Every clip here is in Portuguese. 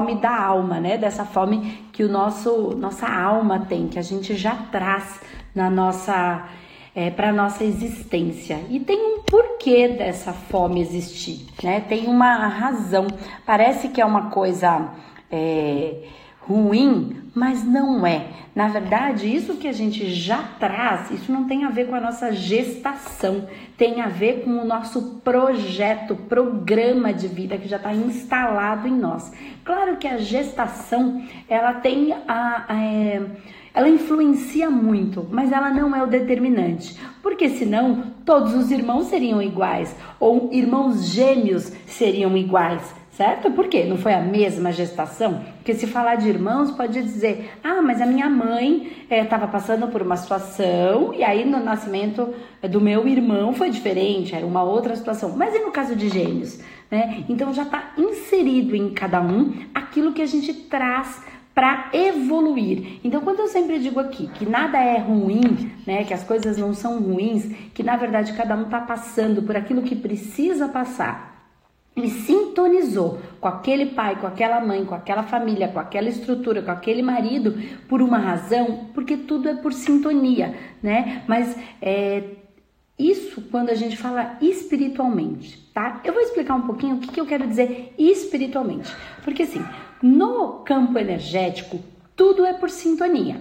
fome da alma, né? Dessa fome que o nosso nossa alma tem, que a gente já traz na nossa é, para nossa existência. E tem um porquê dessa fome existir, né? Tem uma razão. Parece que é uma coisa é, ruim, mas não é. Na verdade, isso que a gente já traz, isso não tem a ver com a nossa gestação, tem a ver com o nosso projeto, programa de vida que já está instalado em nós. Claro que a gestação, ela tem a, a é, ela influencia muito, mas ela não é o determinante, porque senão todos os irmãos seriam iguais ou irmãos gêmeos seriam iguais certo? Por quê? Não foi a mesma gestação? Porque se falar de irmãos, pode dizer, ah, mas a minha mãe estava é, passando por uma situação e aí no nascimento do meu irmão foi diferente, era uma outra situação. Mas e no caso de gêmeos? Né? Então já está inserido em cada um aquilo que a gente traz para evoluir. Então, quando eu sempre digo aqui que nada é ruim, né, que as coisas não são ruins, que na verdade cada um está passando por aquilo que precisa passar ele sintonizou com aquele pai, com aquela mãe, com aquela família, com aquela estrutura, com aquele marido, por uma razão, porque tudo é por sintonia, né? Mas é, isso quando a gente fala espiritualmente, tá? Eu vou explicar um pouquinho o que, que eu quero dizer espiritualmente. Porque assim, no campo energético, tudo é por sintonia.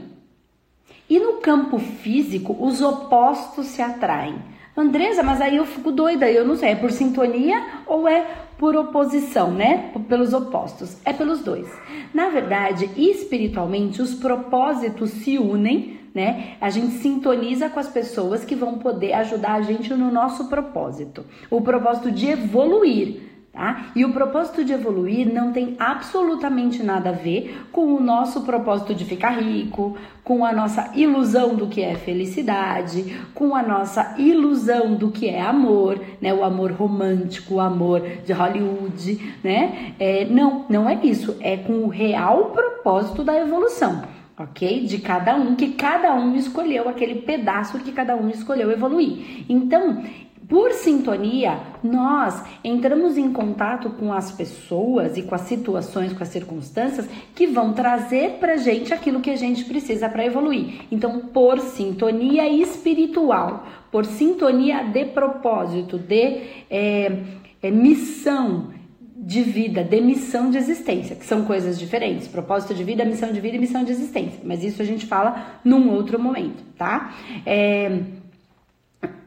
E no campo físico, os opostos se atraem. Andresa, mas aí eu fico doida, eu não sei, é por sintonia ou é por oposição, né? Pelos opostos. É pelos dois. Na verdade, espiritualmente, os propósitos se unem, né? A gente sintoniza com as pessoas que vão poder ajudar a gente no nosso propósito. O propósito de evoluir Tá? E o propósito de evoluir não tem absolutamente nada a ver com o nosso propósito de ficar rico, com a nossa ilusão do que é felicidade, com a nossa ilusão do que é amor, né? O amor romântico, o amor de Hollywood, né? É, não, não é isso. É com o real propósito da evolução ok? De cada um, que cada um escolheu aquele pedaço que cada um escolheu evoluir. Então, por sintonia, nós entramos em contato com as pessoas e com as situações, com as circunstâncias que vão trazer pra gente aquilo que a gente precisa para evoluir. Então, por sintonia espiritual, por sintonia de propósito, de é, é, missão de vida, de missão de existência, que são coisas diferentes. Propósito de vida, missão de vida e missão de existência. Mas isso a gente fala num outro momento, tá? É,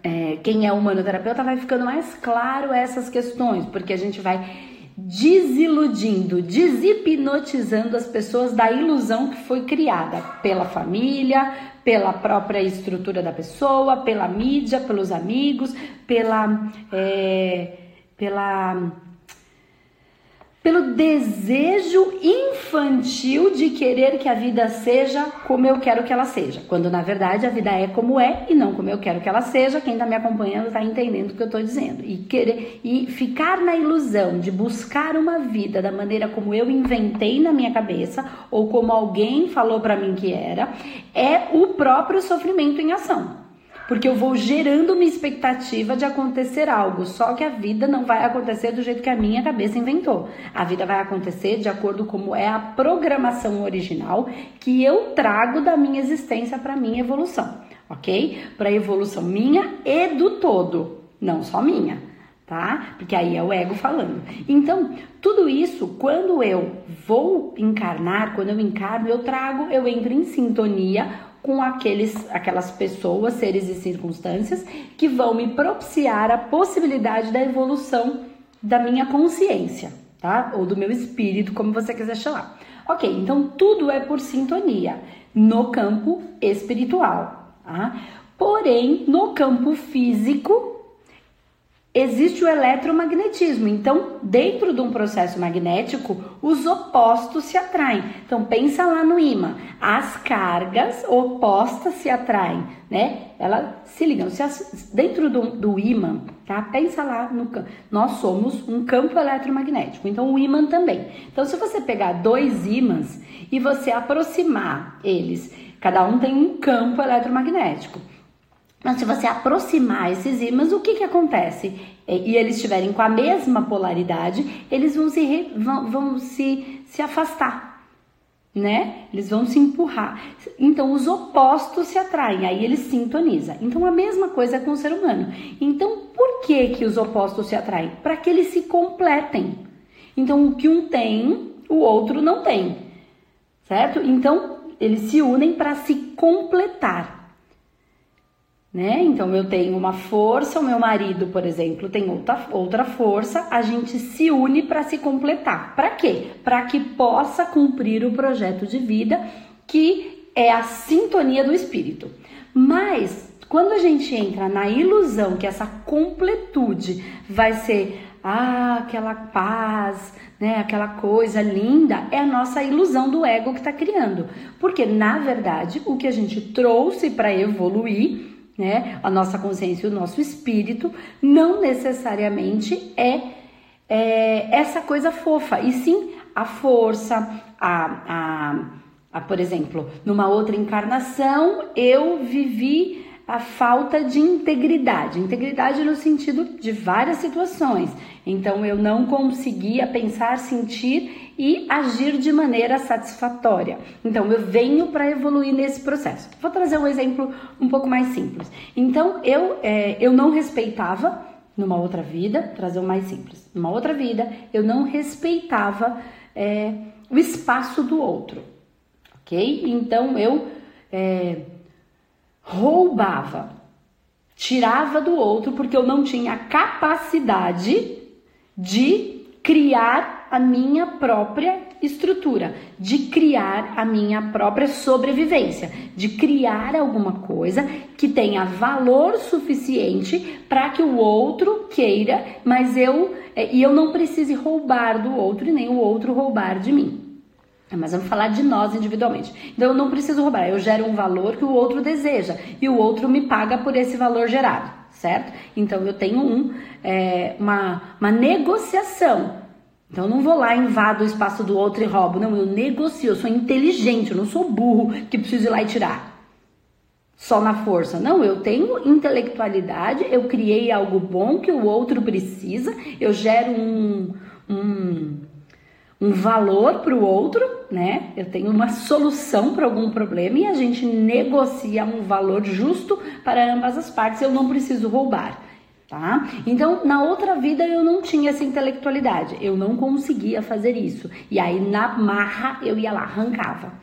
é, quem é humanoterapeuta vai ficando mais claro essas questões, porque a gente vai desiludindo, deshipnotizando as pessoas da ilusão que foi criada pela família, pela própria estrutura da pessoa, pela mídia, pelos amigos, pela, é, pela pelo desejo infantil de querer que a vida seja como eu quero que ela seja, quando na verdade a vida é como é e não como eu quero que ela seja. Quem está me acompanhando está entendendo o que eu estou dizendo. E querer e ficar na ilusão de buscar uma vida da maneira como eu inventei na minha cabeça ou como alguém falou para mim que era, é o próprio sofrimento em ação porque eu vou gerando uma expectativa de acontecer algo, só que a vida não vai acontecer do jeito que a minha cabeça inventou. A vida vai acontecer de acordo com como é a programação original que eu trago da minha existência para minha evolução, ok? Para evolução minha e do todo, não só minha tá? Porque aí é o ego falando. Então, tudo isso, quando eu vou encarnar, quando eu encarno, eu trago, eu entro em sintonia com aqueles, aquelas pessoas, seres e circunstâncias que vão me propiciar a possibilidade da evolução da minha consciência, tá? Ou do meu espírito, como você quiser chamar. Ok, então tudo é por sintonia no campo espiritual, tá? Porém, no campo físico, existe o eletromagnetismo. Então, dentro de um processo magnético, os opostos se atraem. Então, pensa lá no imã. As cargas opostas se atraem, né? Elas se ligam. Se as, dentro do, do imã, tá? Pensa lá no. Nós somos um campo eletromagnético. Então, o imã também. Então, se você pegar dois ímãs e você aproximar eles, cada um tem um campo eletromagnético. Mas se você aproximar esses ímãs, o que, que acontece? E eles estiverem com a mesma polaridade, eles vão se, vão, vão se, se afastar, né? Eles vão se empurrar. Então os opostos se atraem, aí eles sintonizam. Então a mesma coisa com o ser humano. Então por que que os opostos se atraem? Para que eles se completem. Então o que um tem, o outro não tem. Certo? Então eles se unem para se completar né? Então eu tenho uma força, o meu marido, por exemplo, tem outra, outra força, a gente se une para se completar. Para quê? Para que possa cumprir o projeto de vida que é a sintonia do espírito. Mas quando a gente entra na ilusão que essa completude vai ser ah, aquela paz, né, aquela coisa linda, é a nossa ilusão do ego que está criando. Porque na verdade, o que a gente trouxe para evoluir né? A nossa consciência e o nosso espírito não necessariamente é, é essa coisa fofa, e sim a força, a, a, a, por exemplo, numa outra encarnação eu vivi a falta de integridade, integridade no sentido de várias situações. Então eu não conseguia pensar, sentir e agir de maneira satisfatória. Então eu venho para evoluir nesse processo. Vou trazer um exemplo um pouco mais simples. Então eu, é, eu não respeitava numa outra vida, trazer o um mais simples. Numa outra vida eu não respeitava é, o espaço do outro, ok? Então eu é, roubava, tirava do outro porque eu não tinha capacidade de criar a minha própria estrutura, de criar a minha própria sobrevivência, de criar alguma coisa que tenha valor suficiente para que o outro queira, mas eu é, e eu não precise roubar do outro e nem o outro roubar de mim. Mas vamos falar de nós individualmente. Então eu não preciso roubar, eu gero um valor que o outro deseja e o outro me paga por esse valor gerado, certo? Então eu tenho um, é, uma, uma negociação. Então eu não vou lá, invado o espaço do outro e roubo. Não, eu negocio, eu sou inteligente, eu não sou burro que preciso ir lá e tirar. Só na força. Não, eu tenho intelectualidade, eu criei algo bom que o outro precisa, eu gero um, um um valor para o outro, né? Eu tenho uma solução para algum problema e a gente negocia um valor justo para ambas as partes. Eu não preciso roubar, tá? Então, na outra vida eu não tinha essa intelectualidade, eu não conseguia fazer isso. E aí na marra eu ia lá, arrancava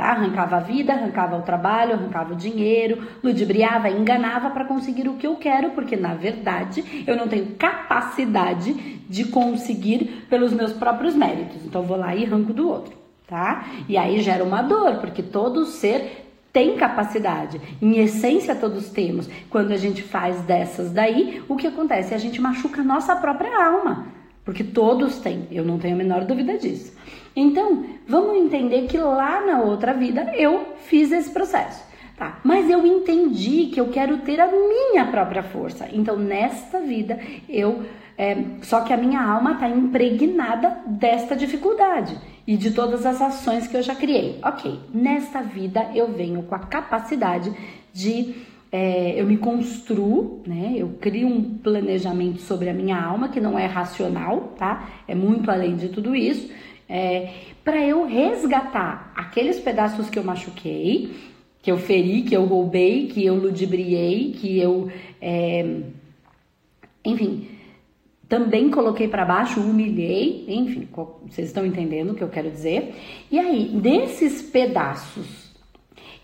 tá? Arrancava a vida, arrancava o trabalho, arrancava o dinheiro, ludibriava, enganava para conseguir o que eu quero, porque na verdade eu não tenho capacidade de conseguir pelos meus próprios méritos. Então vou lá e arranco do outro, tá? E aí gera uma dor, porque todo ser tem capacidade. Em essência, todos temos. Quando a gente faz dessas daí, o que acontece? A gente machuca a nossa própria alma. Porque todos têm, eu não tenho a menor dúvida disso. Então, vamos entender que lá na outra vida eu fiz esse processo. Tá, mas eu entendi que eu quero ter a minha própria força. Então, nesta vida, eu. É, só que a minha alma está impregnada desta dificuldade e de todas as ações que eu já criei. Ok, nesta vida eu venho com a capacidade de é, eu me construo, né? Eu crio um planejamento sobre a minha alma que não é racional, tá? É muito além de tudo isso é, para eu resgatar aqueles pedaços que eu machuquei, que eu feri, que eu roubei, que eu ludibriei, que eu, é, enfim, também coloquei para baixo, humilhei, enfim, vocês estão entendendo o que eu quero dizer? E aí, desses pedaços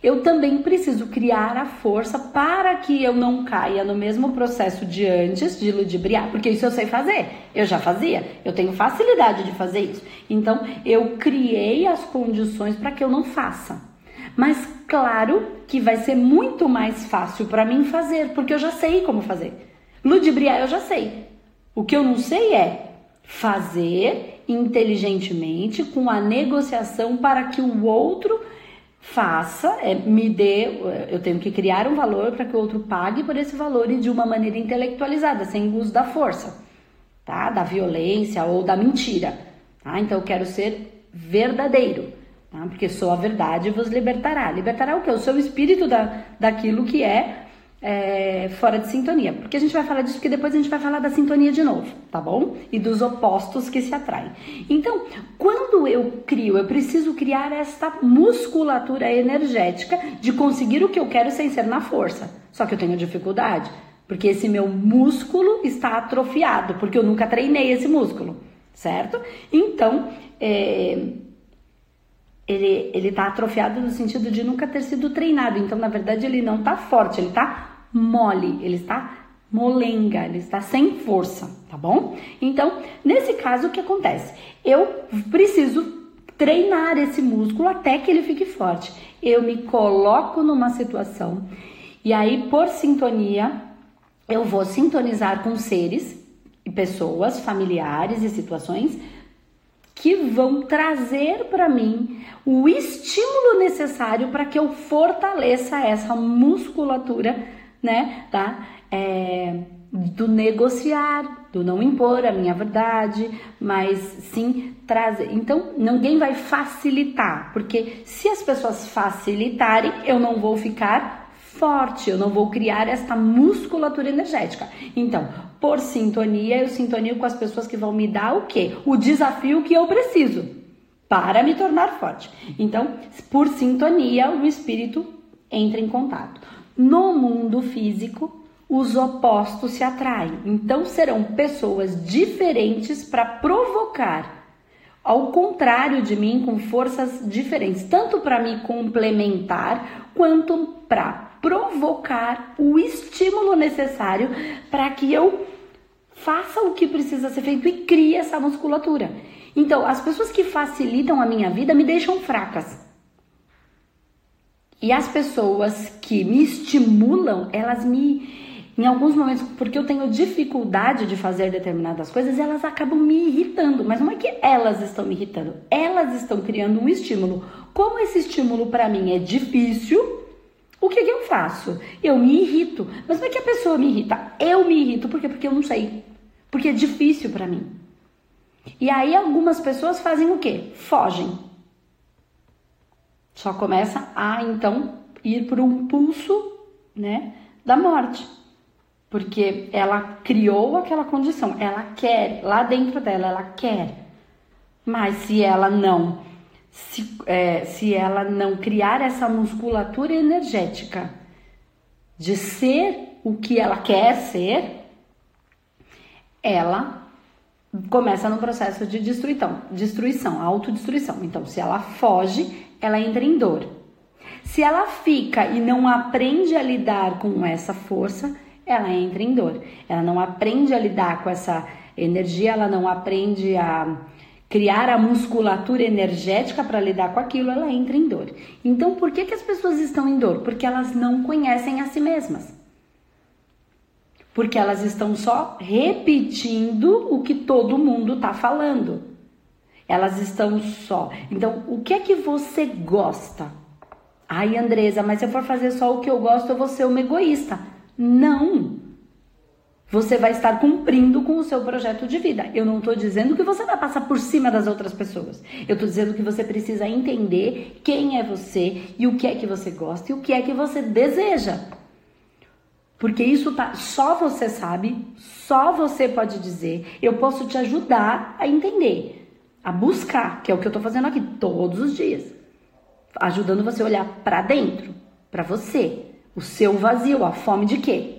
eu também preciso criar a força para que eu não caia no mesmo processo de antes, de ludibriar, porque isso eu sei fazer, eu já fazia, eu tenho facilidade de fazer isso. Então, eu criei as condições para que eu não faça. Mas claro que vai ser muito mais fácil para mim fazer, porque eu já sei como fazer. Ludibriar eu já sei. O que eu não sei é fazer inteligentemente com a negociação para que o outro faça, é, me dê, eu tenho que criar um valor para que o outro pague por esse valor e de uma maneira intelectualizada, sem uso da força, tá? Da violência ou da mentira, tá? Então eu quero ser verdadeiro, tá? Porque sou a verdade vos libertará. Libertará o que? O seu espírito da, daquilo que é, é, fora de sintonia. Porque a gente vai falar disso, porque depois a gente vai falar da sintonia de novo, tá bom? E dos opostos que se atraem. Então, quando eu crio, eu preciso criar esta musculatura energética de conseguir o que eu quero sem ser na força. Só que eu tenho dificuldade, porque esse meu músculo está atrofiado, porque eu nunca treinei esse músculo, certo? Então, é, ele, ele tá atrofiado no sentido de nunca ter sido treinado. Então, na verdade, ele não tá forte, ele tá mole, ele está molenga, ele está sem força, tá bom? Então, nesse caso, o que acontece? Eu preciso treinar esse músculo até que ele fique forte. Eu me coloco numa situação e aí, por sintonia, eu vou sintonizar com seres e pessoas, familiares e situações que vão trazer para mim o estímulo necessário para que eu fortaleça essa musculatura, né, tá? É, do negociar, do não impor a minha verdade, mas sim trazer. Então, ninguém vai facilitar, porque se as pessoas facilitarem, eu não vou ficar forte, eu não vou criar esta musculatura energética. Então, por sintonia, eu sintonio com as pessoas que vão me dar o quê? O desafio que eu preciso para me tornar forte. Então, por sintonia, o espírito entra em contato. No mundo físico, os opostos se atraem. Então, serão pessoas diferentes para provocar ao contrário de mim, com forças diferentes, tanto para me complementar quanto para provocar o estímulo necessário para que eu faça o que precisa ser feito e crie essa musculatura. Então, as pessoas que facilitam a minha vida me deixam fracas. E as pessoas que me estimulam, elas me em alguns momentos, porque eu tenho dificuldade de fazer determinadas coisas, elas acabam me irritando. Mas não é que elas estão me irritando, elas estão criando um estímulo. Como esse estímulo para mim é difícil, o que, que eu faço? Eu me irrito. Mas não é que a pessoa me irrita, eu me irrito. Por quê? Porque eu não sei. Porque é difícil para mim. E aí algumas pessoas fazem o quê? Fogem. Só começa a então ir por um pulso, né, da morte. Porque ela criou aquela condição, ela quer, lá dentro dela ela quer. Mas se ela não se, é, se ela não criar essa musculatura energética de ser o que ela quer ser, ela começa no processo de destruição, destruição, autodestruição. Então, se ela foge, ela entra em dor. Se ela fica e não aprende a lidar com essa força, ela entra em dor. Ela não aprende a lidar com essa energia, ela não aprende a criar a musculatura energética para lidar com aquilo, ela entra em dor. Então, por que, que as pessoas estão em dor? Porque elas não conhecem a si mesmas. Porque elas estão só repetindo o que todo mundo está falando. Elas estão só. Então, o que é que você gosta? Ai, Andresa, mas se eu for fazer só o que eu gosto, eu vou ser uma egoísta. Não! Você vai estar cumprindo com o seu projeto de vida. Eu não estou dizendo que você vai passar por cima das outras pessoas. Eu estou dizendo que você precisa entender quem é você e o que é que você gosta e o que é que você deseja. Porque isso tá, só você sabe, só você pode dizer. Eu posso te ajudar a entender, a buscar, que é o que eu estou fazendo aqui todos os dias, ajudando você a olhar para dentro, para você, o seu vazio, a fome de quê?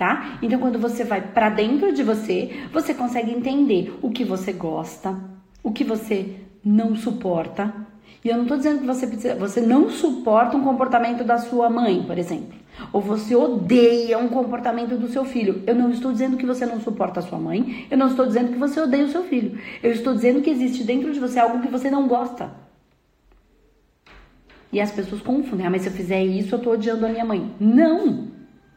tá? Então, quando você vai para dentro de você, você consegue entender o que você gosta, o que você não suporta. E eu não tô dizendo que você precisa, você não suporta um comportamento da sua mãe, por exemplo, ou você odeia um comportamento do seu filho. Eu não estou dizendo que você não suporta a sua mãe, eu não estou dizendo que você odeia o seu filho. Eu estou dizendo que existe dentro de você algo que você não gosta. E as pessoas confundem. Ah, mas se eu fizer isso, eu tô odiando a minha mãe. Não!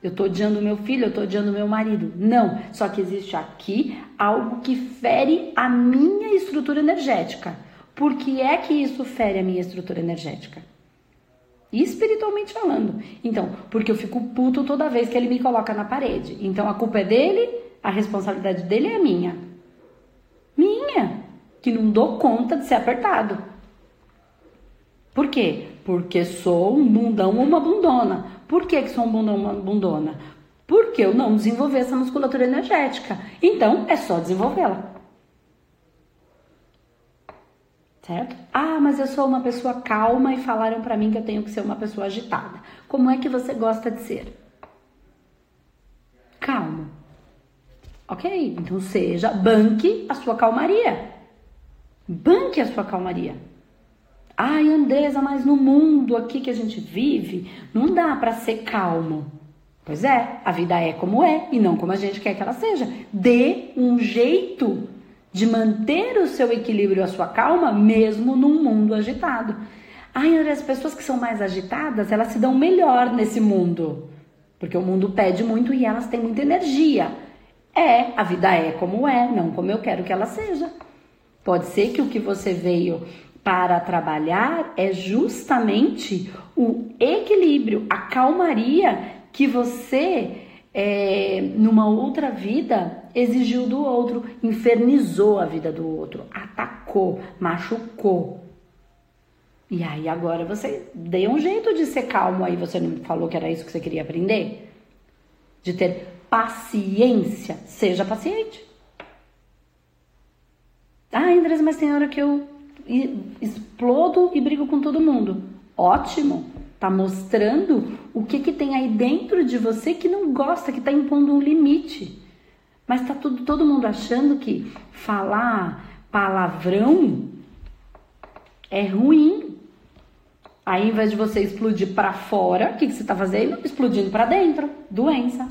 Eu estou odiando meu filho, eu estou odiando meu marido. Não, só que existe aqui algo que fere a minha estrutura energética. Por que é que isso fere a minha estrutura energética? Espiritualmente falando. Então, porque eu fico puto toda vez que ele me coloca na parede. Então a culpa é dele, a responsabilidade dele é minha. Minha, que não dou conta de ser apertado. Por quê? Porque sou um bundão ou uma bundona. Por que, que sou uma bundona? Porque eu não desenvolvi essa musculatura energética. Então é só desenvolvê-la. Certo? Ah, mas eu sou uma pessoa calma e falaram para mim que eu tenho que ser uma pessoa agitada. Como é que você gosta de ser? Calmo. Ok, então seja, banque a sua calmaria. Banque a sua calmaria. Ai, Andresa, mas no mundo aqui que a gente vive, não dá para ser calmo. Pois é, a vida é como é e não como a gente quer que ela seja. Dê um jeito de manter o seu equilíbrio, a sua calma, mesmo num mundo agitado. Ai, as pessoas que são mais agitadas, elas se dão melhor nesse mundo. Porque o mundo pede muito e elas têm muita energia. É, a vida é como é, não como eu quero que ela seja. Pode ser que o que você veio para trabalhar é justamente o equilíbrio, a calmaria que você, é, numa outra vida, exigiu do outro, infernizou a vida do outro, atacou, machucou. E aí agora você deu um jeito de ser calmo aí, você não falou que era isso que você queria aprender? De ter paciência, seja paciente. Ah, Andrés, mas tem hora que eu explodo e brigo com todo mundo. Ótimo, tá mostrando o que que tem aí dentro de você que não gosta, que tá impondo um limite. Mas tá tudo, todo mundo achando que falar palavrão é ruim. Aí, ao invés de você explodir para fora, o que, que você tá fazendo? Explodindo para dentro. Doença.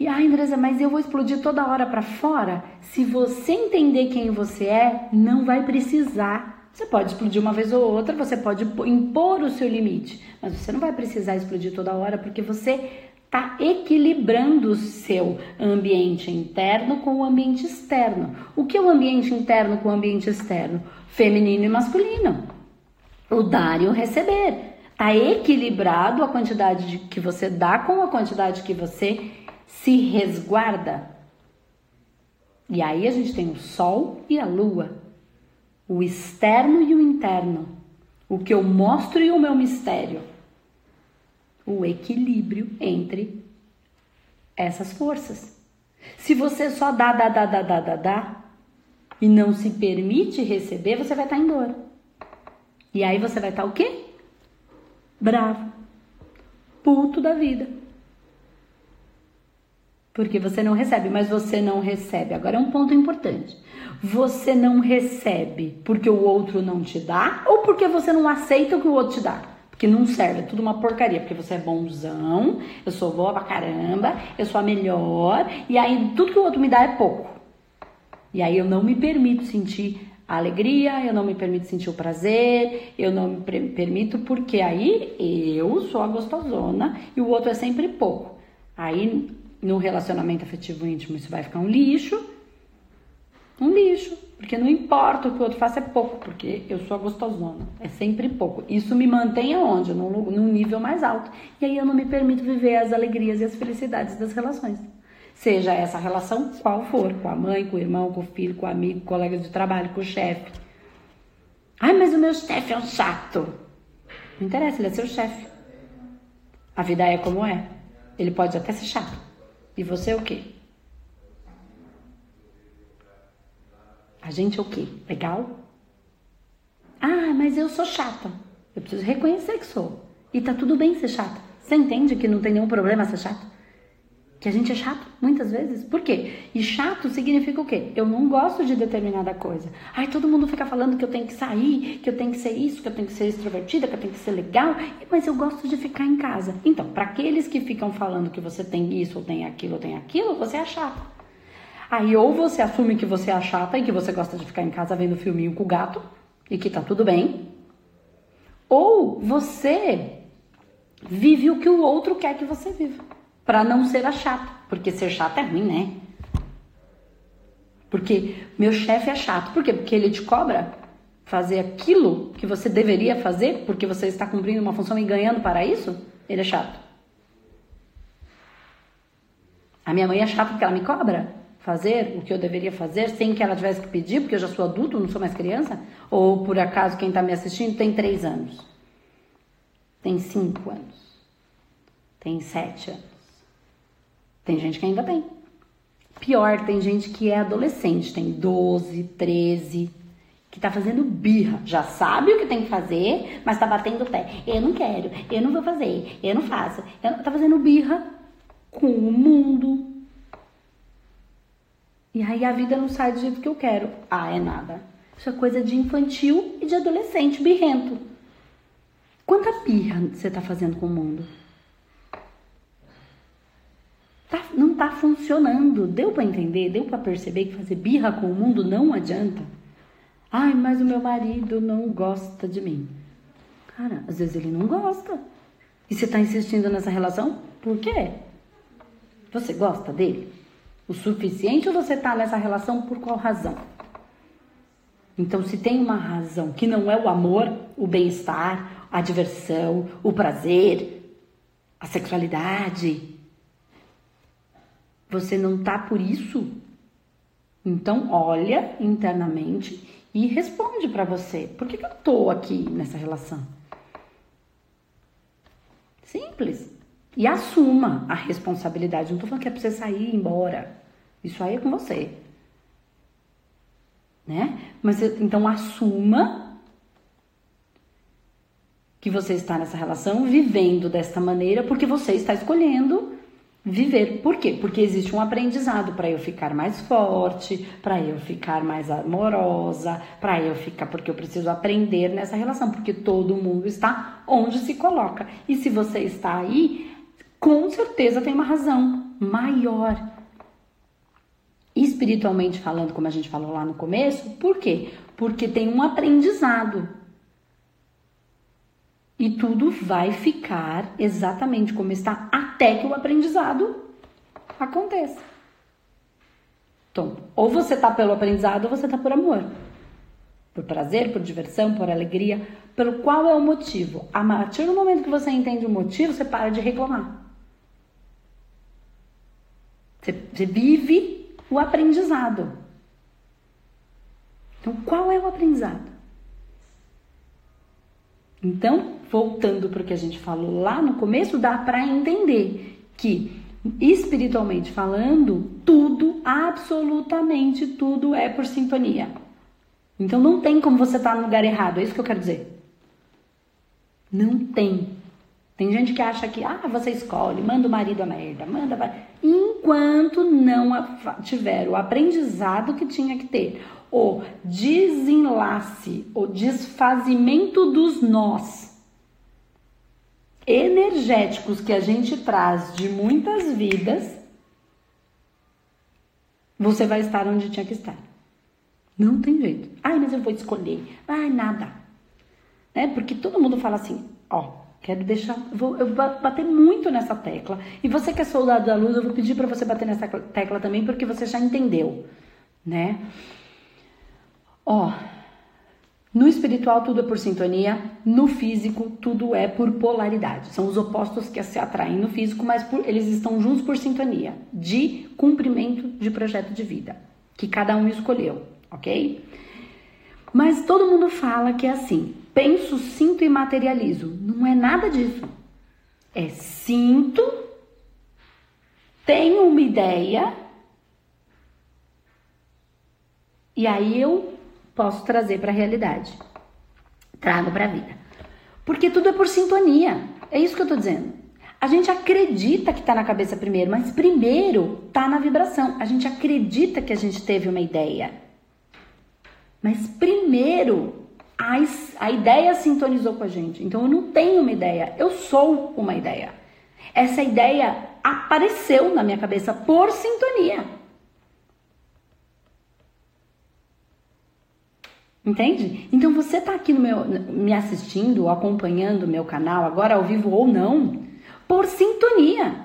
E ai, Andresa, mas eu vou explodir toda hora para fora? Se você entender quem você é, não vai precisar. Você pode explodir uma vez ou outra, você pode impor o seu limite, mas você não vai precisar explodir toda hora porque você está equilibrando o seu ambiente interno com o ambiente externo. O que é o ambiente interno com o ambiente externo? Feminino e masculino. O dar e o receber. Está equilibrado a quantidade de, que você dá com a quantidade que você se resguarda. E aí a gente tem o Sol e a Lua, o externo e o interno, o que eu mostro e o meu mistério, o equilíbrio entre essas forças. Se você só dá, dá, dá, dá, dá, dá, dá e não se permite receber, você vai estar em dor. E aí você vai estar o quê? Bravo, puto da vida porque você não recebe, mas você não recebe. Agora é um ponto importante. Você não recebe porque o outro não te dá ou porque você não aceita o que o outro te dá? Porque não serve, é tudo uma porcaria, porque você é bonzão, eu sou boa pra caramba, eu sou a melhor, e aí tudo que o outro me dá é pouco. E aí eu não me permito sentir a alegria, eu não me permito sentir o prazer, eu não me permito porque aí eu sou a gostosona e o outro é sempre pouco. Aí no relacionamento afetivo íntimo isso vai ficar um lixo. Um lixo. Porque não importa o que o outro faça, é pouco, porque eu sou gostosona. É sempre pouco. Isso me mantém aonde? Num, num nível mais alto. E aí eu não me permito viver as alegrias e as felicidades das relações. Seja essa relação qual for, com a mãe, com o irmão, com o filho, com o amigo, com o colega de trabalho, com o chefe. Ai, mas o meu chefe é um chato. Não interessa, ele é seu chefe. A vida é como é. Ele pode até ser chato. E você é o quê? A gente é o quê? Legal? Ah, mas eu sou chata. Eu preciso reconhecer que sou. E tá tudo bem ser chata. Você entende que não tem nenhum problema ser chata? Que a gente é chato, muitas vezes. Por quê? E chato significa o quê? Eu não gosto de determinada coisa. Ai, todo mundo fica falando que eu tenho que sair, que eu tenho que ser isso, que eu tenho que ser extrovertida, que eu tenho que ser legal, mas eu gosto de ficar em casa. Então, para aqueles que ficam falando que você tem isso, ou tem aquilo, ou tem aquilo, você é chato. Aí, ou você assume que você é chata e que você gosta de ficar em casa vendo filminho com o gato, e que tá tudo bem. Ou você vive o que o outro quer que você viva para não ser a chata, porque ser chata é ruim, né? Porque meu chefe é chato, por quê? Porque ele te cobra fazer aquilo que você deveria fazer, porque você está cumprindo uma função e ganhando para isso, ele é chato. A minha mãe é chata porque ela me cobra fazer o que eu deveria fazer sem que ela tivesse que pedir, porque eu já sou adulto, não sou mais criança? Ou por acaso quem está me assistindo tem três anos? Tem cinco anos? tem 7 anos. Tem gente que ainda tem. Pior, tem gente que é adolescente, tem 12, 13, que tá fazendo birra, já sabe o que tem que fazer, mas tá batendo o pé. Eu não quero, eu não vou fazer, eu não faço. Eu, tá fazendo birra com o mundo. E aí a vida não sai do jeito que eu quero. Ah, é nada. Isso é coisa de infantil e de adolescente birrento. Quanta birra você tá fazendo com o mundo? Tá, não tá funcionando. Deu para entender? Deu para perceber que fazer birra com o mundo não adianta? Ai, mas o meu marido não gosta de mim. Cara, às vezes ele não gosta. E você tá insistindo nessa relação? Por quê? Você gosta dele? O suficiente ou você tá nessa relação por qual razão? Então, se tem uma razão que não é o amor, o bem-estar, a diversão, o prazer, a sexualidade, você não tá por isso? Então, olha internamente e responde para você: por que, que eu tô aqui nessa relação? Simples. E assuma a responsabilidade. Não tô falando que é pra você sair e ir embora. Isso aí é com você. Né? Mas então assuma que você está nessa relação vivendo desta maneira porque você está escolhendo viver. Por quê? Porque existe um aprendizado para eu ficar mais forte, para eu ficar mais amorosa, para eu ficar porque eu preciso aprender nessa relação, porque todo mundo está onde se coloca. E se você está aí, com certeza tem uma razão maior. Espiritualmente falando, como a gente falou lá no começo, por quê? Porque tem um aprendizado. E tudo vai ficar exatamente como está até que o aprendizado aconteça. Então, ou você está pelo aprendizado ou você está por amor. Por prazer, por diversão, por alegria. Pelo qual é o motivo? A partir do momento que você entende o motivo, você para de reclamar. Você, você vive o aprendizado. Então, qual é o aprendizado? Então, voltando para o que a gente falou lá no começo, dá para entender que espiritualmente falando, tudo, absolutamente tudo é por sintonia. Então não tem como você estar tá no lugar errado, é isso que eu quero dizer. Não tem. Tem gente que acha que, ah, você escolhe, manda o marido a merda, manda. Enquanto não tiver o aprendizado que tinha que ter, o desenlace, o desfazimento dos nós energéticos que a gente traz de muitas vidas, você vai estar onde tinha que estar. Não tem jeito. Ai, mas eu vou escolher. Ai, nada. É Porque todo mundo fala assim, ó, quero deixar, vou eu bater muito nessa tecla. E você que é soldado da luz, eu vou pedir para você bater nessa tecla também, porque você já entendeu, né? Ó, no espiritual tudo é por sintonia, no físico tudo é por polaridade. São os opostos que se atraem no físico, mas por, eles estão juntos por sintonia de cumprimento de projeto de vida que cada um escolheu, ok? Mas todo mundo fala que é assim: penso, sinto e materializo. Não é nada disso. É sinto, tenho uma ideia e aí eu posso trazer para a realidade. Trago para a vida. Porque tudo é por sintonia. É isso que eu estou dizendo. A gente acredita que está na cabeça primeiro, mas primeiro está na vibração. A gente acredita que a gente teve uma ideia. Mas primeiro a, a ideia sintonizou com a gente. Então eu não tenho uma ideia, eu sou uma ideia. Essa ideia apareceu na minha cabeça por sintonia. Entende? Então você está aqui no meu, me assistindo, acompanhando o meu canal, agora ao vivo ou não, por sintonia.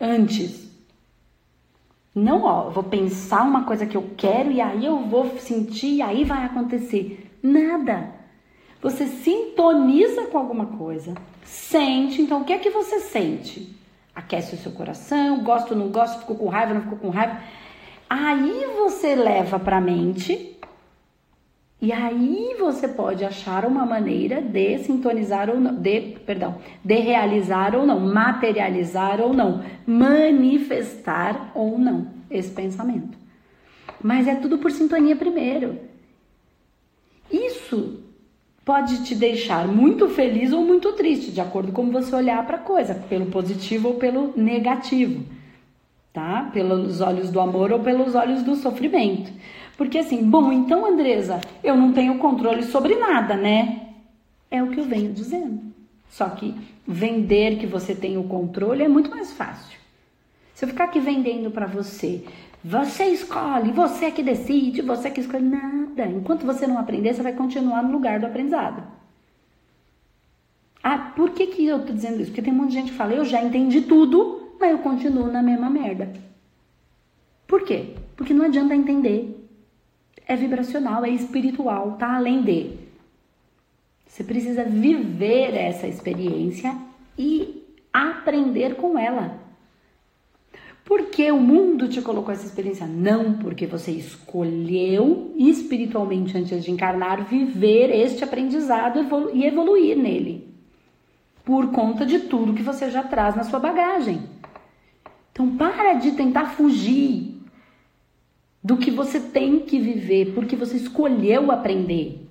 Antes. Não, ó, vou pensar uma coisa que eu quero e aí eu vou sentir e aí vai acontecer. Nada. Você sintoniza com alguma coisa, sente, então o que é que você sente? Aquece o seu coração, gosta ou não gosta, ficou com raiva, não ficou com raiva Aí você leva para a mente E aí você pode achar uma maneira de sintonizar ou não, de, perdão, de realizar ou não, materializar ou não, manifestar ou não esse pensamento. Mas é tudo por sintonia primeiro. Isso pode te deixar muito feliz ou muito triste, de acordo com você olhar para a coisa, pelo positivo ou pelo negativo, tá? Pelos olhos do amor ou pelos olhos do sofrimento. Porque assim, bom, então Andresa, eu não tenho controle sobre nada, né? É o que eu venho dizendo. Só que vender que você tem o controle é muito mais fácil. Se eu ficar aqui vendendo para você, você escolhe, você que decide, você que escolhe nada. Enquanto você não aprender, você vai continuar no lugar do aprendizado. Ah, por que, que eu tô dizendo isso? Porque tem um monte de gente que fala, eu já entendi tudo, mas eu continuo na mesma merda. Por quê? Porque não adianta entender é vibracional, é espiritual, tá além de. Você precisa viver essa experiência e aprender com ela. Porque o mundo te colocou essa experiência? Não, porque você escolheu espiritualmente antes de encarnar viver este aprendizado e evoluir nele. Por conta de tudo que você já traz na sua bagagem. Então para de tentar fugir do que você tem que viver, porque você escolheu aprender.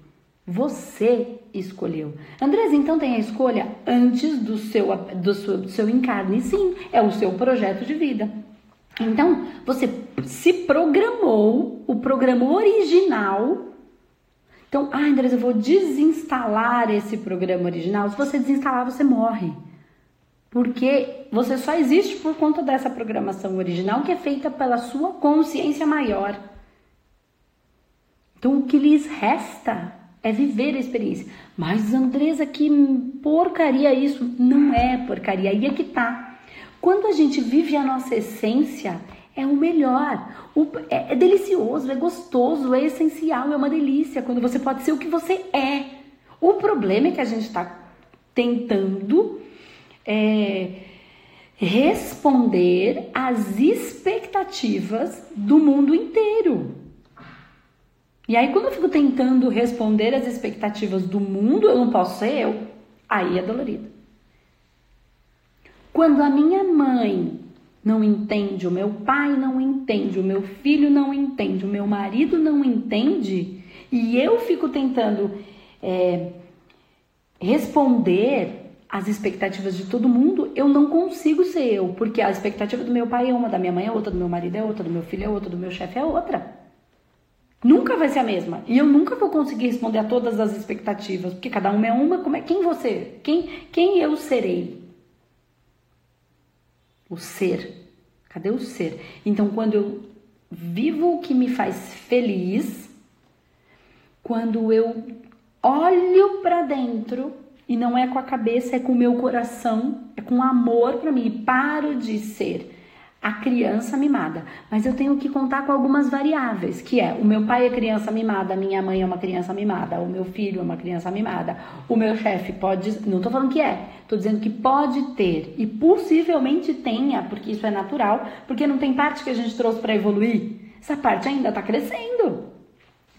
Você escolheu. Andrés, então tem a escolha antes do seu, do seu, do seu encarne? Sim, é o seu projeto de vida. Então, você se programou, o programa original. Então, ah, Andrés, eu vou desinstalar esse programa original. Se você desinstalar, você morre. Porque você só existe por conta dessa programação original que é feita pela sua consciência maior. Então o que lhes resta é viver a experiência. Mas Andresa, que porcaria isso? Não é porcaria, aí é que tá. Quando a gente vive a nossa essência, é o melhor. O, é, é delicioso, é gostoso, é essencial, é uma delícia quando você pode ser o que você é. O problema é que a gente está tentando é, responder às expectativas do mundo inteiro. E aí, quando eu fico tentando responder às expectativas do mundo, eu não posso ser eu. Aí é dolorido. Quando a minha mãe não entende, o meu pai não entende, o meu filho não entende, o meu marido não entende, e eu fico tentando é, responder as expectativas de todo mundo, eu não consigo ser eu, porque a expectativa do meu pai é uma, da minha mãe é outra, do meu marido é outra, do meu filho é outra, do meu chefe é outra. Nunca vai ser a mesma. E eu nunca vou conseguir responder a todas as expectativas, porque cada uma é uma, como é quem você? Quem quem eu serei? O ser. Cadê o ser? Então, quando eu vivo o que me faz feliz, quando eu olho para dentro, e não é com a cabeça, é com o meu coração, é com amor para mim. E paro de ser a criança mimada. Mas eu tenho que contar com algumas variáveis, que é o meu pai é criança mimada, minha mãe é uma criança mimada, o meu filho é uma criança mimada, o meu chefe pode, não tô falando que é, tô dizendo que pode ter e possivelmente tenha, porque isso é natural, porque não tem parte que a gente trouxe para evoluir. Essa parte ainda tá crescendo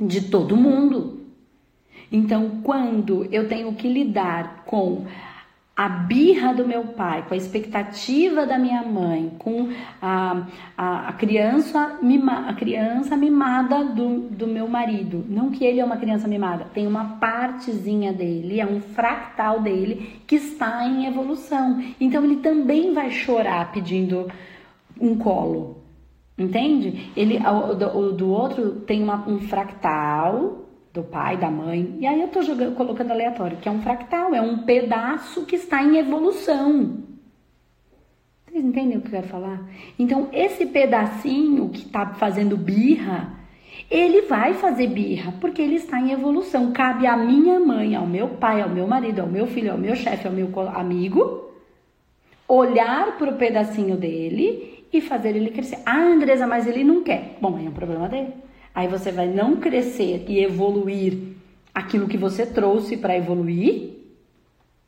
de todo mundo. Então, quando eu tenho que lidar com a birra do meu pai, com a expectativa da minha mãe, com a, a, a criança, mima, a criança mimada do, do meu marido. Não que ele é uma criança mimada, tem uma partezinha dele, é um fractal dele que está em evolução. Então ele também vai chorar pedindo um colo. Entende? Ele, o, do, do outro tem uma, um fractal do pai, da mãe. E aí eu tô jogando, colocando aleatório, que é um fractal, é um pedaço que está em evolução. Vocês entendem o que eu quero falar? Então, esse pedacinho que tá fazendo birra, ele vai fazer birra, porque ele está em evolução. Cabe à minha mãe, ao meu pai, ao meu marido, ao meu filho, ao meu chefe, ao meu amigo, olhar para o pedacinho dele e fazer ele crescer. Ah, Andresa, mas ele não quer. Bom, é um problema dele. Aí você vai não crescer e evoluir aquilo que você trouxe para evoluir,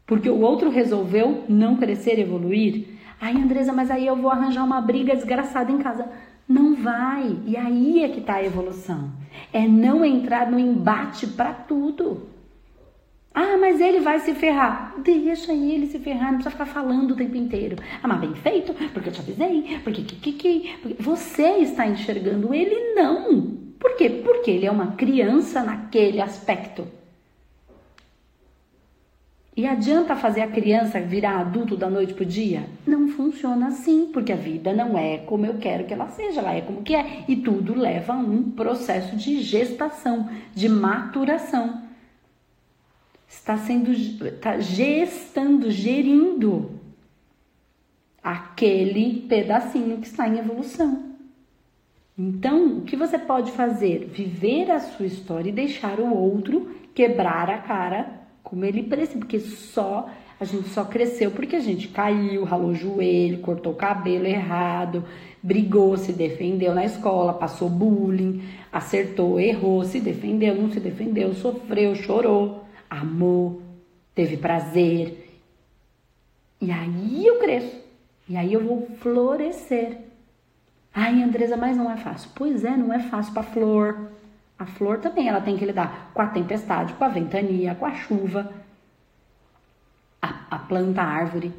porque o outro resolveu não crescer evoluir. Ai, Andresa, mas aí eu vou arranjar uma briga desgraçada em casa. Não vai. E aí é que está a evolução. É não entrar no embate para tudo. Ah, mas ele vai se ferrar. Deixa ele se ferrar, não precisa ficar falando o tempo inteiro. Ah, mas bem feito, porque eu te avisei, porque que, que, que, porque você está enxergando ele não. Por quê? Porque ele é uma criança naquele aspecto. E adianta fazer a criança virar adulto da noite pro dia? Não funciona assim, porque a vida não é como eu quero que ela seja, ela é como que é. E tudo leva a um processo de gestação, de maturação. Está sendo, está gestando, gerindo aquele pedacinho que está em evolução. Então, o que você pode fazer? Viver a sua história e deixar o outro quebrar a cara como ele precisa, porque só a gente só cresceu porque a gente caiu, ralou o joelho, cortou o cabelo errado, brigou, se defendeu na escola, passou bullying, acertou, errou, se defendeu, não se defendeu, sofreu, chorou, amou, teve prazer. E aí eu cresço. E aí eu vou florescer. Ai, Andresa, mas não é fácil. Pois é, não é fácil para flor. A flor também ela tem que lidar com a tempestade, com a ventania, com a chuva, a, a planta, a árvore,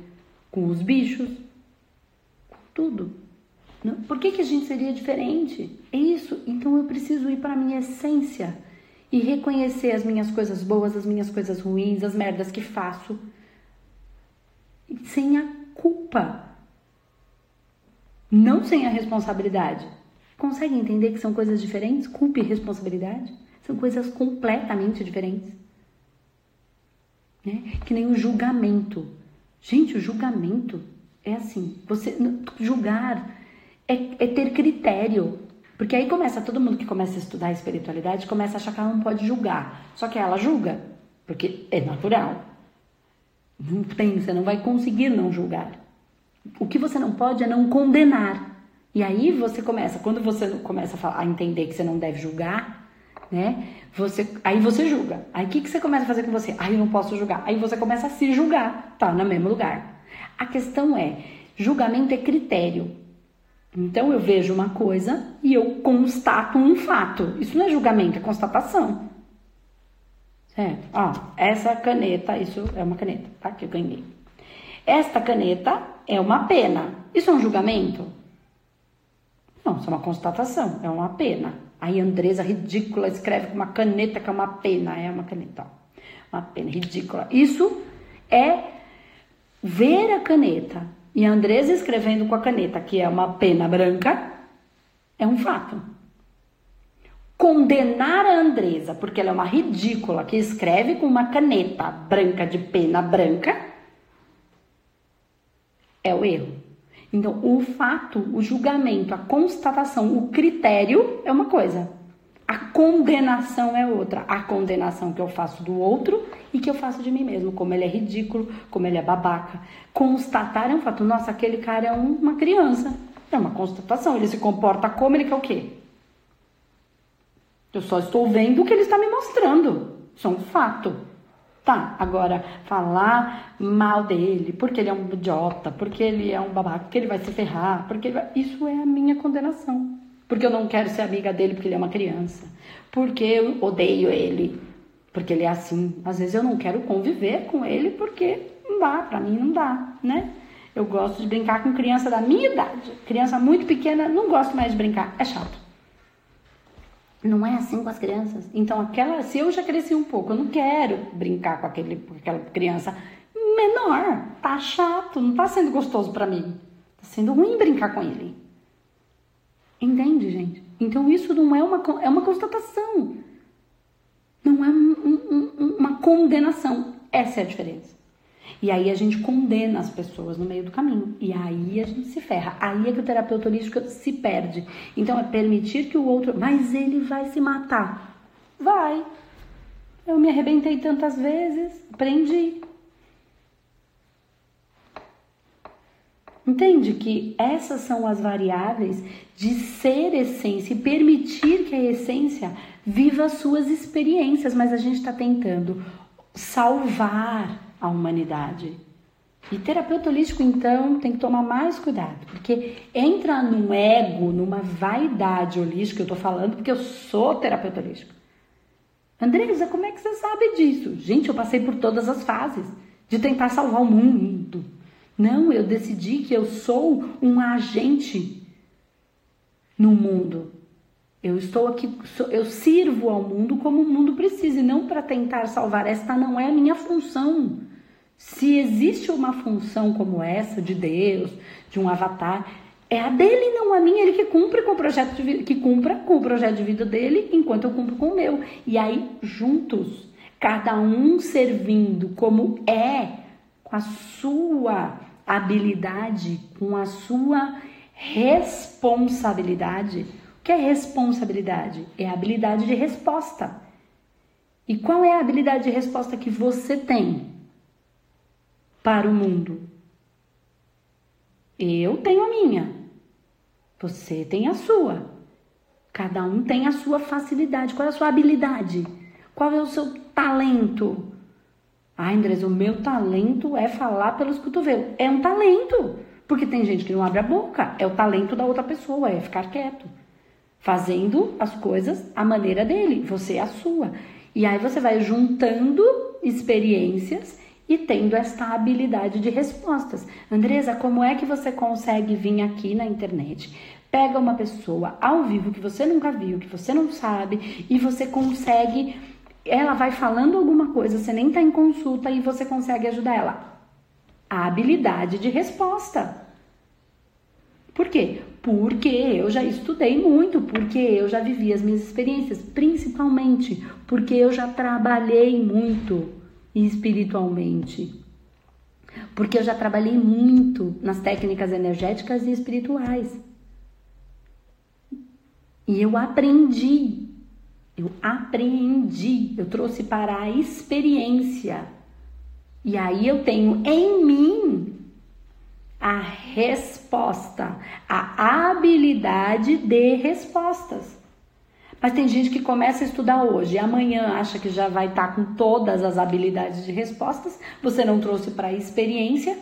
com os bichos, com tudo. Por que, que a gente seria diferente? É isso. Então eu preciso ir para a minha essência e reconhecer as minhas coisas boas, as minhas coisas ruins, as merdas que faço, sem a culpa, não sem a responsabilidade. Consegue entender que são coisas diferentes? Culpa e responsabilidade são coisas completamente diferentes. Né? Que nem o julgamento. Gente, o julgamento é assim: você julgar é, é ter critério. Porque aí começa todo mundo que começa a estudar a espiritualidade começa a achar que ela não pode julgar. Só que ela julga, porque é natural. Não tem, você não vai conseguir não julgar. O que você não pode é não condenar. E aí você começa, quando você começa a, falar, a entender que você não deve julgar, né? Você, aí você julga. Aí o que, que você começa a fazer com você? Aí eu não posso julgar. Aí você começa a se julgar, tá no mesmo lugar. A questão é, julgamento é critério. Então eu vejo uma coisa e eu constato um fato. Isso não é julgamento, é constatação. Certo? Ó, essa caneta, isso é uma caneta, tá? Que eu ganhei. Esta caneta é uma pena. Isso é um julgamento? Não, isso é uma constatação, é uma pena. Aí Andresa, ridícula, escreve com uma caneta que é uma pena, é uma caneta, ó. Uma pena, ridícula. Isso é ver a caneta e Andresa escrevendo com a caneta, que é uma pena branca, é um fato. Condenar a Andresa, porque ela é uma ridícula que escreve com uma caneta branca de pena branca, é o erro. Então, o fato, o julgamento, a constatação, o critério é uma coisa. A condenação é outra. A condenação que eu faço do outro e que eu faço de mim mesmo. Como ele é ridículo, como ele é babaca. Constatar é um fato. Nossa, aquele cara é uma criança. É uma constatação. Ele se comporta como ele quer o quê? Eu só estou vendo o que ele está me mostrando. Isso é um fato. Tá, agora falar mal dele, porque ele é um idiota, porque ele é um babaca, porque ele vai se ferrar, porque vai... isso é a minha condenação. Porque eu não quero ser amiga dele porque ele é uma criança. Porque eu odeio ele, porque ele é assim. Às vezes eu não quero conviver com ele porque não dá, pra mim não dá, né? Eu gosto de brincar com criança da minha idade. Criança muito pequena, não gosto mais de brincar, é chato. Não é assim com as crianças. Então, aquela, se eu já cresci um pouco, eu não quero brincar com, aquele, com aquela criança menor. Tá chato, não tá sendo gostoso para mim. Tá sendo ruim brincar com ele. Entende, gente? Então, isso não é uma, é uma constatação. Não é um, um, uma condenação. Essa é a diferença. E aí a gente condena as pessoas no meio do caminho. E aí a gente se ferra. Aí é que o terapeuta holístico se perde. Então é permitir que o outro. Mas ele vai se matar. Vai. Eu me arrebentei tantas vezes, aprendi. Entende que essas são as variáveis de ser essência e permitir que a essência viva as suas experiências, mas a gente está tentando salvar a humanidade. E terapeuta holístico, então, tem que tomar mais cuidado, porque entra num ego, numa vaidade holística, eu tô falando porque eu sou terapeuta holístico. Andresa, como é que você sabe disso? Gente, eu passei por todas as fases de tentar salvar o mundo. Não, eu decidi que eu sou um agente no mundo. Eu estou aqui, eu sirvo ao mundo como o mundo precisa e não para tentar salvar. Esta não é a minha função. Se existe uma função como essa de Deus, de um avatar, é a dele, não a minha. Ele que cumpre com o projeto de vida, que cumpra com o projeto de vida dele, enquanto eu cumpro com o meu. E aí, juntos, cada um servindo como é, com a sua habilidade, com a sua responsabilidade. O que é responsabilidade? É a habilidade de resposta. E qual é a habilidade de resposta que você tem para o mundo? Eu tenho a minha. Você tem a sua. Cada um tem a sua facilidade. Qual é a sua habilidade? Qual é o seu talento? Ai, Andres, o meu talento é falar pelos cotovelos. É um talento. Porque tem gente que não abre a boca. É o talento da outra pessoa, é ficar quieto. Fazendo as coisas à maneira dele, você é a sua. E aí você vai juntando experiências e tendo esta habilidade de respostas. Andresa, como é que você consegue vir aqui na internet? Pega uma pessoa ao vivo que você nunca viu, que você não sabe, e você consegue. Ela vai falando alguma coisa, você nem está em consulta e você consegue ajudar ela. A habilidade de resposta. Por quê? Porque eu já estudei muito, porque eu já vivi as minhas experiências, principalmente porque eu já trabalhei muito espiritualmente. Porque eu já trabalhei muito nas técnicas energéticas e espirituais. E eu aprendi, eu aprendi, eu trouxe para a experiência. E aí eu tenho em mim a resposta, a habilidade de respostas. Mas tem gente que começa a estudar hoje e amanhã acha que já vai estar tá com todas as habilidades de respostas, você não trouxe para a experiência.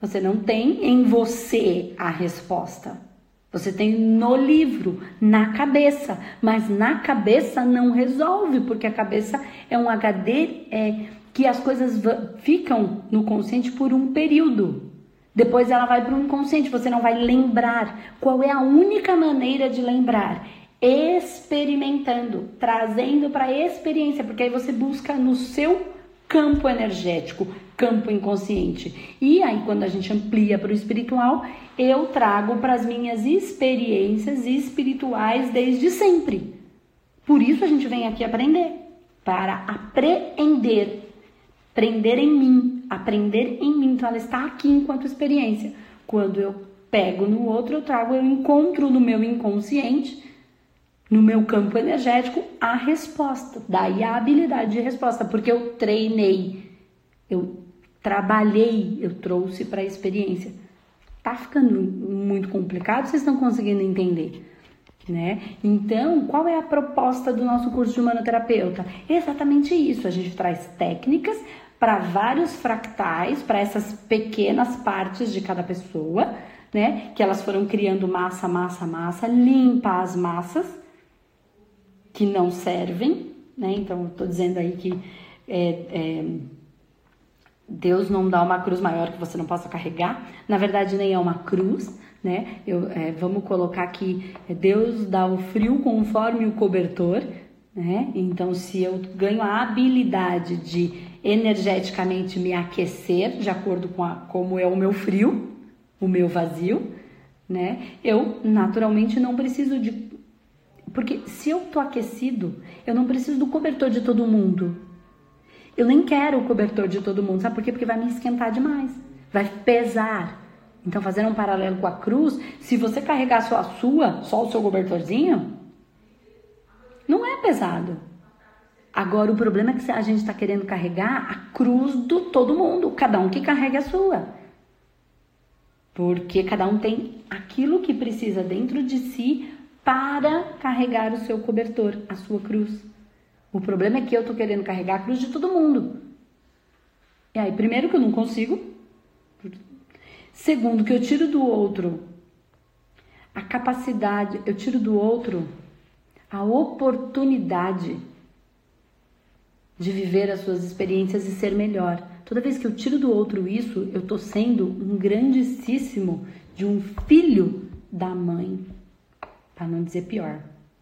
Você não tem em você a resposta. Você tem no livro, na cabeça, mas na cabeça não resolve, porque a cabeça é um HD é, que as coisas ficam no consciente por um período. Depois ela vai para o inconsciente, você não vai lembrar. Qual é a única maneira de lembrar? Experimentando, trazendo para a experiência, porque aí você busca no seu campo energético, campo inconsciente. E aí, quando a gente amplia para o espiritual, eu trago para as minhas experiências espirituais desde sempre. Por isso a gente vem aqui aprender, para apreender aprender em mim, aprender em mim. Então ela está aqui enquanto experiência. Quando eu pego no outro, eu trago, eu encontro no meu inconsciente, no meu campo energético, a resposta. Daí a habilidade de resposta, porque eu treinei, eu trabalhei, eu trouxe para a experiência. Tá ficando muito complicado, vocês estão conseguindo entender? Né? Então, qual é a proposta do nosso curso de humanoterapeuta? Exatamente isso. A gente traz técnicas para vários fractais, para essas pequenas partes de cada pessoa, né? Que elas foram criando massa, massa, massa, limpa as massas que não servem, né? Então, estou dizendo aí que é, é, Deus não dá uma cruz maior que você não possa carregar. Na verdade, nem é uma cruz, né? Eu, é, vamos colocar é, Deus dá o frio conforme o cobertor, né? Então, se eu ganho a habilidade de energeticamente me aquecer de acordo com a, como é o meu frio, o meu vazio, né? Eu naturalmente não preciso de porque se eu tô aquecido, eu não preciso do cobertor de todo mundo. Eu nem quero o cobertor de todo mundo, sabe por quê? Porque vai me esquentar demais, vai pesar. Então, fazendo um paralelo com a cruz, se você carregar só a sua, só o seu cobertorzinho, não é pesado. Agora, o problema é que a gente está querendo carregar a cruz do todo mundo, cada um que carregue a sua. Porque cada um tem aquilo que precisa dentro de si para carregar o seu cobertor, a sua cruz. O problema é que eu estou querendo carregar a cruz de todo mundo. E aí, primeiro que eu não consigo. Segundo, que eu tiro do outro a capacidade, eu tiro do outro a oportunidade de viver as suas experiências e ser melhor. Toda vez que eu tiro do outro isso, eu tô sendo um grandíssimo de um filho da mãe. Para não dizer pior,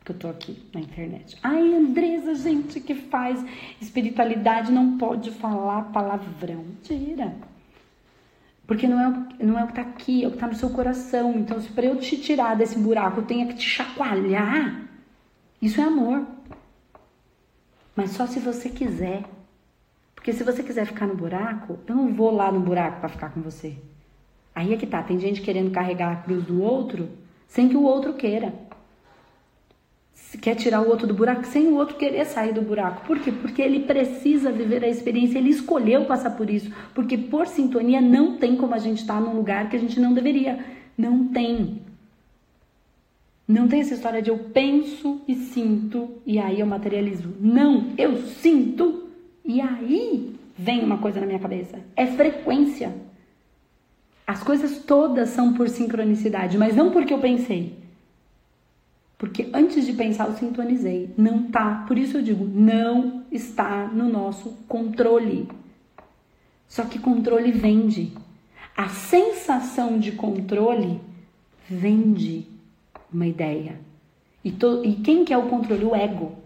que eu tô aqui na internet. Ai, Andresa, gente que faz espiritualidade não pode falar palavrão. Tira. Porque não é, não é o que tá aqui, é o que tá no seu coração. Então, se para eu te tirar desse buraco eu tenha que te chacoalhar, isso é amor. Mas só se você quiser. Porque se você quiser ficar no buraco, eu não vou lá no buraco para ficar com você. Aí é que tá, tem gente querendo carregar a cruz do outro sem que o outro queira. Quer tirar o outro do buraco sem o outro querer sair do buraco. Por quê? Porque ele precisa viver a experiência, ele escolheu passar por isso. Porque por sintonia não tem como a gente estar tá num lugar que a gente não deveria. Não tem. Não tem essa história de eu penso e sinto e aí eu materializo. Não, eu sinto e aí vem uma coisa na minha cabeça. É frequência. As coisas todas são por sincronicidade, mas não porque eu pensei. Porque antes de pensar eu sintonizei. Não tá. Por isso eu digo, não está no nosso controle. Só que controle vende. A sensação de controle vende uma ideia. E, to, e quem quer o controle? O ego.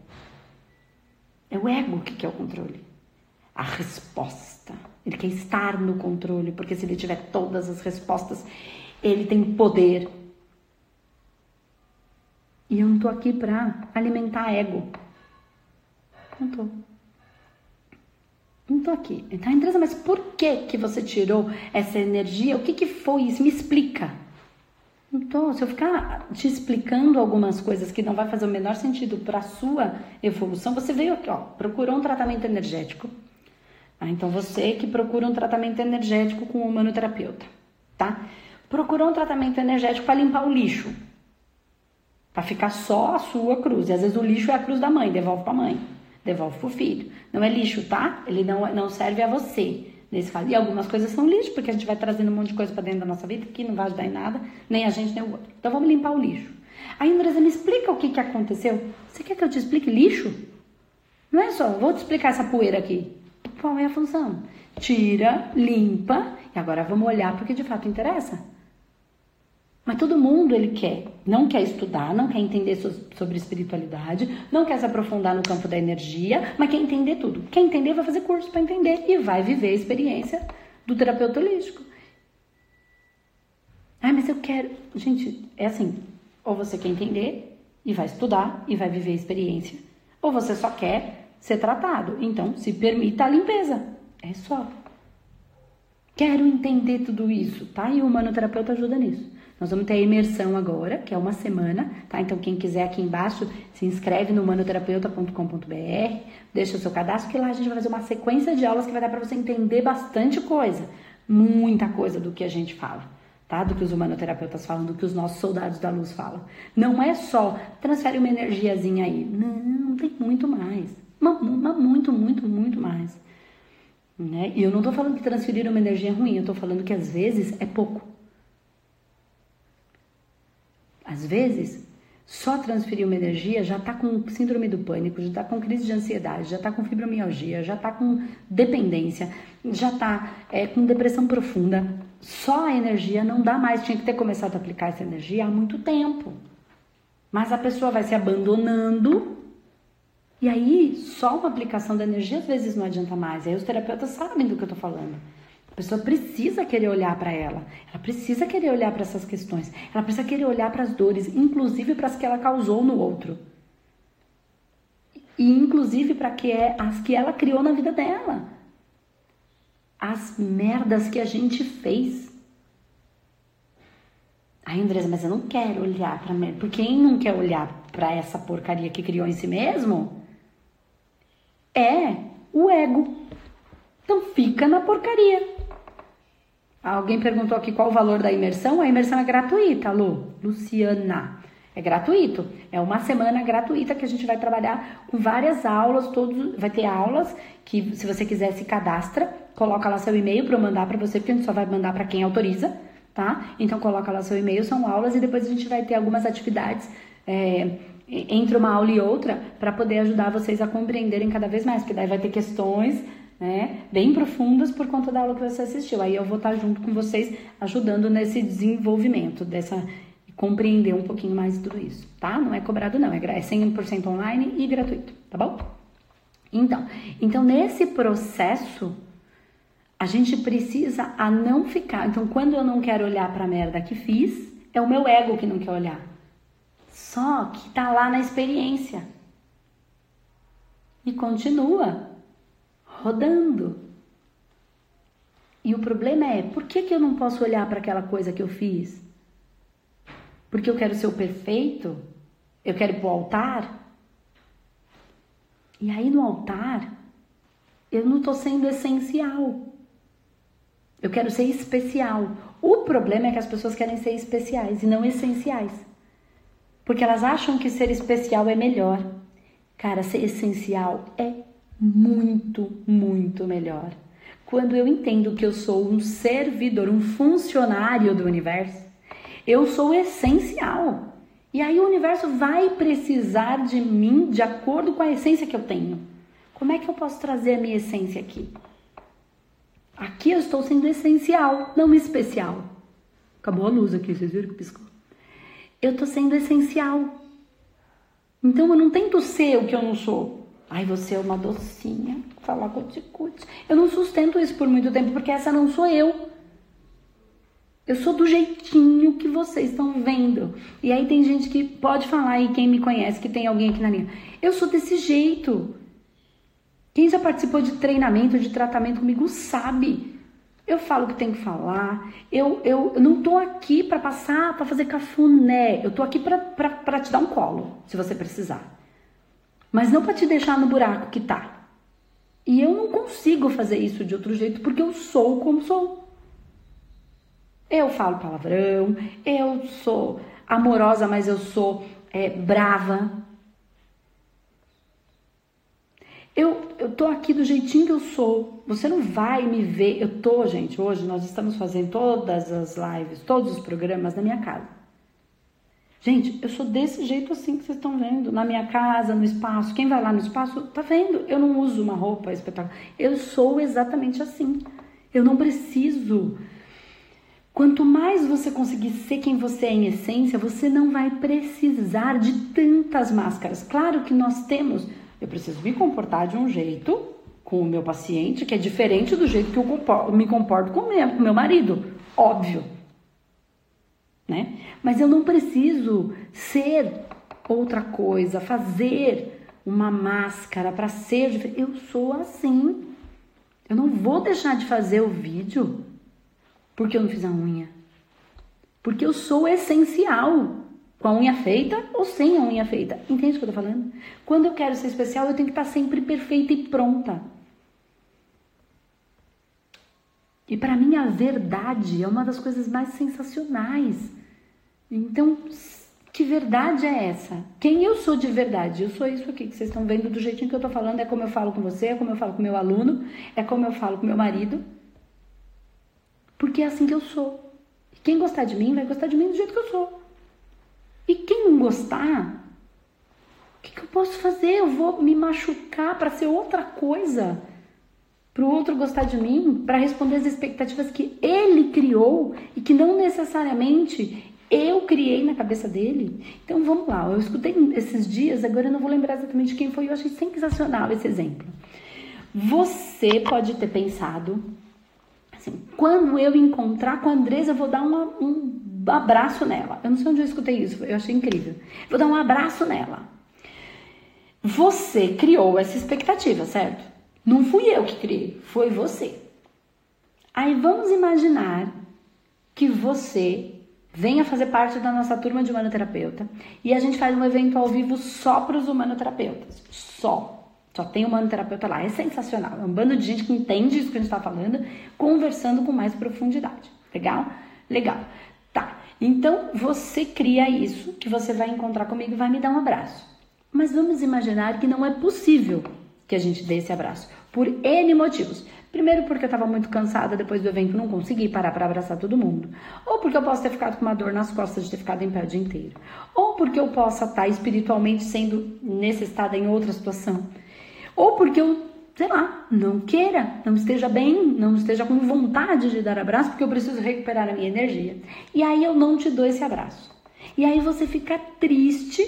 É o ego que quer o controle. A resposta. Ele quer estar no controle, porque se ele tiver todas as respostas, ele tem poder. E eu não tô aqui para alimentar ego. Não tô. Não tô aqui. Então, Andresa, mas por que que você tirou essa energia? O que que foi isso? Me explica. Então, se eu ficar te explicando algumas coisas que não vai fazer o menor sentido para a sua evolução, você veio aqui, ó, procurou um tratamento energético. Ah, então, você que procura um tratamento energético com um humanoterapeuta, tá? Procurou um tratamento energético para limpar o lixo. Para ficar só a sua cruz. E às vezes o lixo é a cruz da mãe, devolve para a mãe, devolve para o filho. Não é lixo, tá? Ele não, não serve a você nesse caso. E algumas coisas são lixo, porque a gente vai trazendo um monte de coisa para dentro da nossa vida que não vai ajudar em nada, nem a gente, nem o outro. Então vamos limpar o lixo. Aí, Andresa, me explica o que, que aconteceu. Você quer que eu te explique lixo? Não é só, vou te explicar essa poeira aqui. Qual é a função? Tira, limpa, e agora vamos olhar para o que de fato interessa. Mas todo mundo ele quer, não quer estudar, não quer entender sobre espiritualidade, não quer se aprofundar no campo da energia, mas quer entender tudo. Quer entender, vai fazer curso para entender e vai viver a experiência do terapeuta holístico. Ah, mas eu quero. Gente, é assim: ou você quer entender e vai estudar e vai viver a experiência, ou você só quer ser tratado. Então, se permita a limpeza. É só. Quero entender tudo isso, tá? E o humanoterapeuta ajuda nisso. Nós vamos ter a imersão agora, que é uma semana, tá? Então, quem quiser aqui embaixo, se inscreve no manoterapeuta.com.br, deixa o seu cadastro, que lá a gente vai fazer uma sequência de aulas que vai dar para você entender bastante coisa, muita coisa do que a gente fala. Tá? Do que os humanoterapeutas falam, do que os nossos soldados da luz falam. Não é só transfere uma energiazinha aí. Não, tem muito mais. Uma, muito, muito, muito mais. Né? E eu não tô falando que transferir uma energia é ruim, eu tô falando que às vezes é pouco. Às vezes, só transferir uma energia já está com síndrome do pânico, já está com crise de ansiedade, já está com fibromialgia, já está com dependência, já está é, com depressão profunda. Só a energia não dá mais. Tinha que ter começado a aplicar essa energia há muito tempo. Mas a pessoa vai se abandonando e aí só uma aplicação da energia às vezes não adianta mais. Aí os terapeutas sabem do que eu estou falando. A pessoa precisa querer olhar para ela, ela precisa querer olhar para essas questões, ela precisa querer olhar para as dores, inclusive para as que ela causou no outro. E inclusive para que é as que ela criou na vida dela. As merdas que a gente fez. Ai, Andresa, mas eu não quero olhar para merda. Porque quem não quer olhar para essa porcaria que criou em si mesmo é o ego. Então fica na porcaria. Alguém perguntou aqui qual o valor da imersão. A imersão é gratuita, Lu. Luciana. É gratuito. É uma semana gratuita que a gente vai trabalhar com várias aulas, todos vai ter aulas que se você quiser se cadastra, coloca lá seu e-mail para eu mandar para você, porque a gente só vai mandar para quem autoriza, tá? Então coloca lá seu e-mail, são aulas e depois a gente vai ter algumas atividades é, entre uma aula e outra para poder ajudar vocês a compreenderem cada vez mais, porque daí vai ter questões né, bem profundas por conta da aula que você assistiu. Aí eu vou estar junto com vocês ajudando nesse desenvolvimento dessa compreender um pouquinho mais tudo isso, tá? Não é cobrado não, é 100% online e gratuito, tá bom? Então, então nesse processo a gente precisa a não ficar. Então, quando eu não quero olhar para a merda que fiz, é o meu ego que não quer olhar. Só que tá lá na experiência. E continua rodando. E o problema é, por que, que eu não posso olhar para aquela coisa que eu fiz? Porque eu quero ser o perfeito? Eu quero ir para o altar? E aí no altar, eu não estou sendo essencial. Eu quero ser especial. O problema é que as pessoas querem ser especiais e não essenciais. Porque elas acham que ser especial é melhor. Cara, ser essencial é muito, muito melhor. Quando eu entendo que eu sou um servidor, um funcionário do universo, eu sou essencial. E aí o universo vai precisar de mim de acordo com a essência que eu tenho. Como é que eu posso trazer a minha essência aqui? Aqui eu estou sendo essencial, não especial. Acabou a luz aqui, vocês viram que piscou? Eu estou sendo essencial. Então eu não tento ser o que eu não sou. Ai, você é uma docinha, falar cuticute. Eu não sustento isso por muito tempo, porque essa não sou eu. Eu sou do jeitinho que vocês estão vendo. E aí tem gente que pode falar aí, quem me conhece, que tem alguém aqui na linha. Eu sou desse jeito. Quem já participou de treinamento, de tratamento comigo, sabe. Eu falo o que tenho que falar. Eu, eu, eu não tô aqui para passar, para fazer cafuné. Eu tô aqui para te dar um colo, se você precisar. Mas não para te deixar no buraco que tá. E eu não consigo fazer isso de outro jeito porque eu sou como sou. Eu falo palavrão, eu sou amorosa, mas eu sou é, brava. Eu, eu tô aqui do jeitinho que eu sou. Você não vai me ver. Eu tô, gente, hoje nós estamos fazendo todas as lives, todos os programas na minha casa. Gente, eu sou desse jeito assim que vocês estão vendo, na minha casa, no espaço. Quem vai lá no espaço tá vendo. Eu não uso uma roupa espetacular. Eu sou exatamente assim. Eu não preciso Quanto mais você conseguir ser quem você é em essência, você não vai precisar de tantas máscaras. Claro que nós temos, eu preciso me comportar de um jeito com o meu paciente que é diferente do jeito que eu me comporto com o meu, marido, óbvio. Né? Mas eu não preciso ser outra coisa, fazer uma máscara para ser diferente. Eu sou assim. Eu não vou deixar de fazer o vídeo porque eu não fiz a unha? Porque eu sou essencial. Com a unha feita ou sem a unha feita. Entende o que eu tô falando? Quando eu quero ser especial, eu tenho que estar sempre perfeita e pronta. E para mim a verdade é uma das coisas mais sensacionais. Então, que verdade é essa? Quem eu sou de verdade? Eu sou isso aqui que vocês estão vendo do jeitinho que eu tô falando, é como eu falo com você, é como eu falo com meu aluno, é como eu falo com meu marido, porque é assim que eu sou. Quem gostar de mim vai gostar de mim do jeito que eu sou. E quem não gostar, o que, que eu posso fazer? Eu vou me machucar para ser outra coisa, para o outro gostar de mim, para responder as expectativas que ele criou e que não necessariamente eu criei na cabeça dele. Então vamos lá, eu escutei esses dias, agora eu não vou lembrar exatamente quem foi, eu achei sensacional esse exemplo. Você pode ter pensado Assim, quando eu encontrar com a Andresa, eu vou dar uma, um abraço nela. Eu não sei onde eu escutei isso, eu achei incrível. Vou dar um abraço nela. Você criou essa expectativa, certo? Não fui eu que criei, foi você. Aí vamos imaginar que você venha fazer parte da nossa turma de humanoterapeuta e a gente faz um evento ao vivo só para os humanoterapeutas. Só. Só tem um manoterapeuta lá. É sensacional. É um bando de gente que entende isso que a gente está falando, conversando com mais profundidade. Legal? Legal. Tá, então você cria isso, que você vai encontrar comigo e vai me dar um abraço. Mas vamos imaginar que não é possível que a gente dê esse abraço, por N motivos. Primeiro, porque eu estava muito cansada depois do evento, não consegui parar para abraçar todo mundo. Ou porque eu posso ter ficado com uma dor nas costas de ter ficado em pé o dia inteiro. Ou porque eu possa estar espiritualmente sendo necessitada em outra situação. Ou porque eu, sei lá, não queira, não esteja bem, não esteja com vontade de dar abraço, porque eu preciso recuperar a minha energia. E aí eu não te dou esse abraço. E aí você fica triste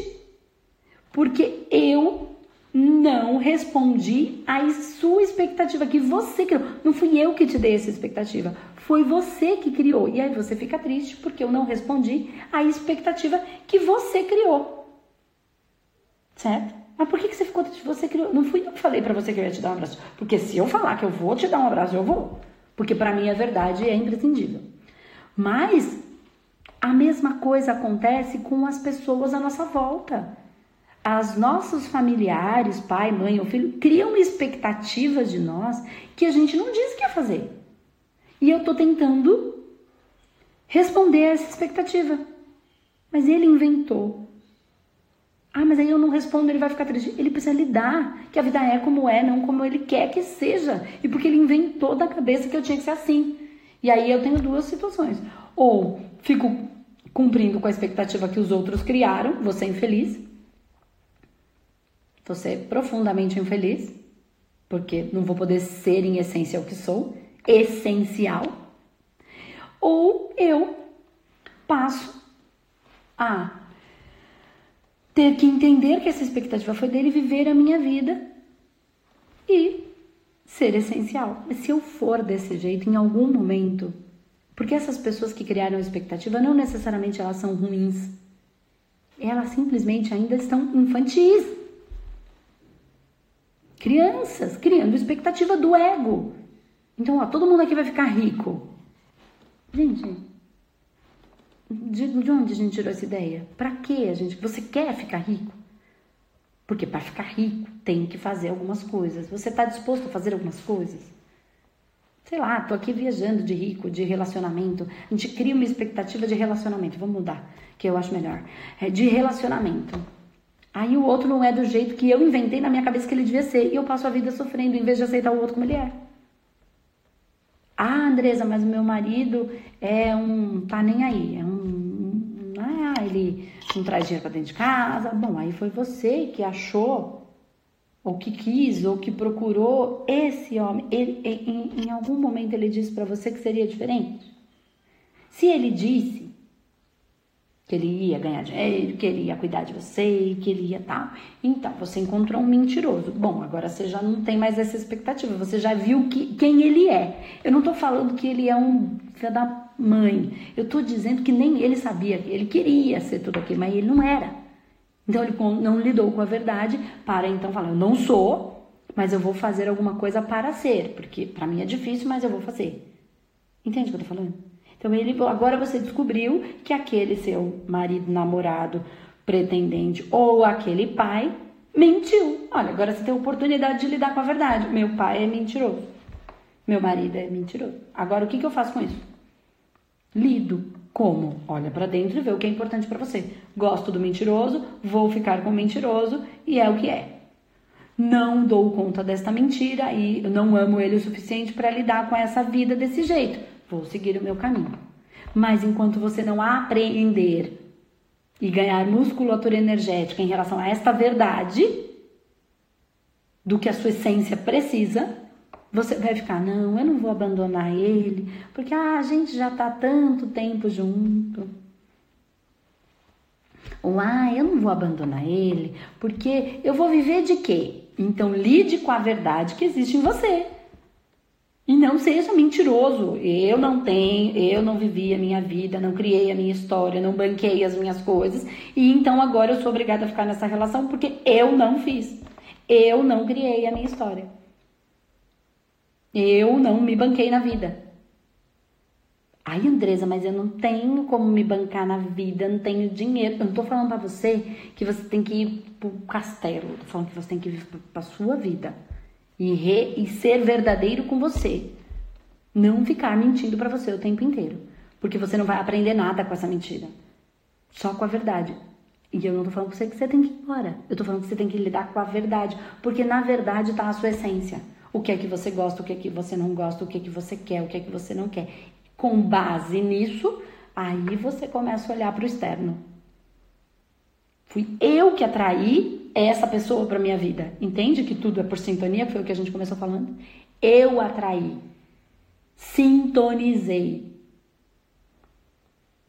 porque eu não respondi à sua expectativa que você criou. Não fui eu que te dei essa expectativa, foi você que criou. E aí você fica triste porque eu não respondi à expectativa que você criou. Certo? Mas por que, que você ficou triste? Você criou. Não fui eu que falei para você que eu ia te dar um abraço. Porque se eu falar que eu vou te dar um abraço, eu vou. Porque para mim a verdade é imprescindível. Mas a mesma coisa acontece com as pessoas à nossa volta as nossos familiares, pai, mãe ou filho, criam expectativas de nós que a gente não diz que ia fazer. E eu estou tentando responder a essa expectativa. Mas ele inventou. Ah, mas aí eu não respondo, ele vai ficar triste. Ele precisa lidar que a vida é como é, não como ele quer que seja. E porque ele inventou da cabeça que eu tinha que ser assim. E aí eu tenho duas situações. Ou fico cumprindo com a expectativa que os outros criaram, você infeliz, Vou ser profundamente infeliz, porque não vou poder ser em essência o que sou, essencial. Ou eu passo a ter que entender que essa expectativa foi dele viver a minha vida e ser essencial. Mas se eu for desse jeito em algum momento, porque essas pessoas que criaram a expectativa não necessariamente elas são ruins. Elas simplesmente ainda estão infantis crianças, criando expectativa do ego. Então, ó, todo mundo aqui vai ficar rico. Gente, de, de onde a gente tirou essa ideia? Para que a gente? Você quer ficar rico? Porque para ficar rico tem que fazer algumas coisas. Você está disposto a fazer algumas coisas? Sei lá, tô aqui viajando de rico, de relacionamento. A gente cria uma expectativa de relacionamento. Vamos mudar, que eu acho melhor. É de relacionamento. Aí o outro não é do jeito que eu inventei na minha cabeça que ele devia ser. E eu passo a vida sofrendo em vez de aceitar o outro como ele é. Ah, Andresa, mas o meu marido é um. tá nem aí. É um. Ah, ele não traz dinheiro pra dentro de casa. Bom, aí foi você que achou, ou que quis, ou que procurou esse homem. Ele, em, em algum momento ele disse para você que seria diferente? Se ele disse, que ele ia ganhar dinheiro, que ele ia cuidar de você, que ele ia tal. Então, você encontrou um mentiroso. Bom, agora você já não tem mais essa expectativa, você já viu que, quem ele é. Eu não tô falando que ele é um filho da mãe. Eu tô dizendo que nem ele sabia, ele queria ser tudo aquilo, mas ele não era. Então, ele não lidou com a verdade para então falar: eu não sou, mas eu vou fazer alguma coisa para ser, porque para mim é difícil, mas eu vou fazer. Entende o que eu tô falando? Então ele agora você descobriu que aquele seu marido, namorado, pretendente ou aquele pai mentiu. Olha, agora você tem a oportunidade de lidar com a verdade. Meu pai é mentiroso. Meu marido é mentiroso. Agora o que, que eu faço com isso? Lido. Como? Olha para dentro e vê o que é importante para você. Gosto do mentiroso, vou ficar com o mentiroso e é o que é. Não dou conta desta mentira e não amo ele o suficiente para lidar com essa vida desse jeito vou seguir o meu caminho. Mas enquanto você não aprender e ganhar musculatura energética em relação a esta verdade do que a sua essência precisa, você vai ficar, não, eu não vou abandonar ele, porque ah, a gente já tá tanto tempo junto. Ou ah, eu não vou abandonar ele, porque eu vou viver de quê? Então lide com a verdade que existe em você. E não seja mentiroso. Eu não tenho, eu não vivi a minha vida, não criei a minha história, não banquei as minhas coisas. E então agora eu sou obrigada a ficar nessa relação porque eu não fiz. Eu não criei a minha história. Eu não me banquei na vida. Ai, Andresa, mas eu não tenho como me bancar na vida, não tenho dinheiro. Eu não tô falando para você que você tem que ir pro castelo. Eu tô falando que você tem que ir pra sua vida e, re, e ser verdadeiro com você. Não ficar mentindo para você o tempo inteiro. Porque você não vai aprender nada com essa mentira. Só com a verdade. E eu não tô falando pra você que você tem que ir embora. Eu tô falando que você tem que lidar com a verdade. Porque na verdade tá a sua essência. O que é que você gosta, o que é que você não gosta, o que é que você quer, o que é que você não quer. Com base nisso, aí você começa a olhar para o externo. Fui eu que atraí essa pessoa para minha vida. Entende que tudo é por sintonia? Foi o que a gente começou falando. Eu atraí. Sintonizei.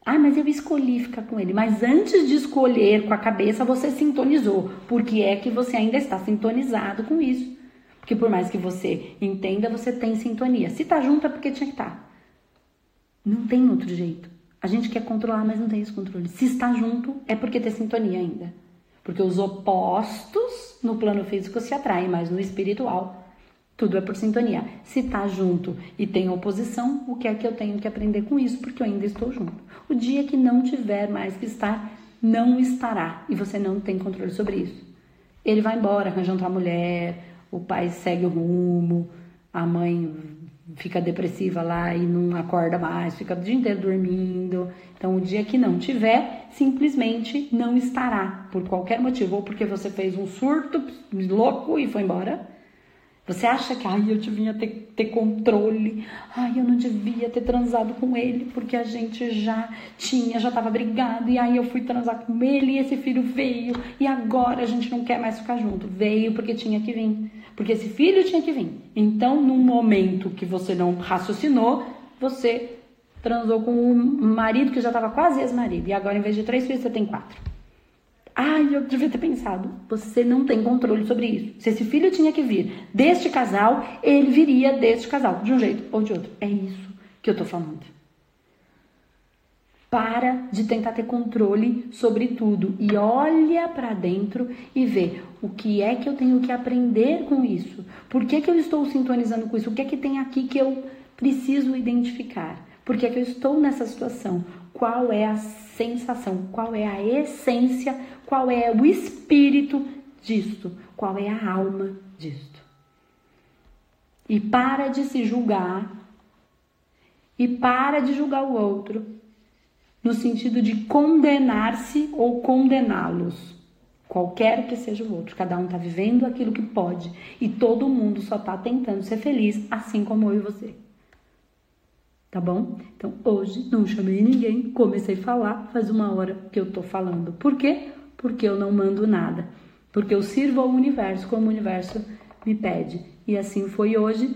Ah, mas eu escolhi ficar com ele. Mas antes de escolher com a cabeça, você sintonizou. Porque é que você ainda está sintonizado com isso. Porque por mais que você entenda, você tem sintonia. Se tá junto é porque tinha que estar. Tá. Não tem outro jeito. A gente quer controlar, mas não tem esse controle. Se está junto, é porque tem sintonia ainda. Porque os opostos no plano físico se atraem, mas no espiritual tudo é por sintonia. Se tá junto e tem oposição, o que é que eu tenho que aprender com isso? Porque eu ainda estou junto. O dia que não tiver mais que estar, não estará. E você não tem controle sobre isso. Ele vai embora, arranja outra mulher, o pai segue o rumo, a mãe fica depressiva lá e não acorda mais, fica o dia inteiro dormindo. Então, o dia que não tiver, simplesmente não estará, por qualquer motivo, ou porque você fez um surto louco e foi embora você acha que, ai, eu devia ter, ter controle, ai, eu não devia ter transado com ele, porque a gente já tinha, já tava brigado, e aí eu fui transar com ele e esse filho veio, e agora a gente não quer mais ficar junto. Veio porque tinha que vir, porque esse filho tinha que vir. Então, num momento que você não raciocinou, você transou com um marido que já estava quase ex-marido, e agora em vez de três filhos, você tem quatro. Ai, eu devia ter pensado. Você não tem controle sobre isso. Se esse filho tinha que vir deste casal, ele viria deste casal, de um jeito ou de outro. É isso que eu tô falando. Para de tentar ter controle sobre tudo e olha para dentro e vê o que é que eu tenho que aprender com isso. Por que, que eu estou sintonizando com isso? O que é que tem aqui que eu preciso identificar? Por que, é que eu estou nessa situação? Qual é a sensação? Qual é a essência qual é o espírito disto, qual é a alma disto. E para de se julgar e para de julgar o outro no sentido de condenar-se ou condená-los. Qualquer que seja o outro, cada um está vivendo aquilo que pode e todo mundo só está tentando ser feliz, assim como eu e você. Tá bom? Então hoje não chamei ninguém, comecei a falar, faz uma hora que eu tô falando. Por quê? porque eu não mando nada, porque eu sirvo ao universo como o universo me pede. E assim foi hoje.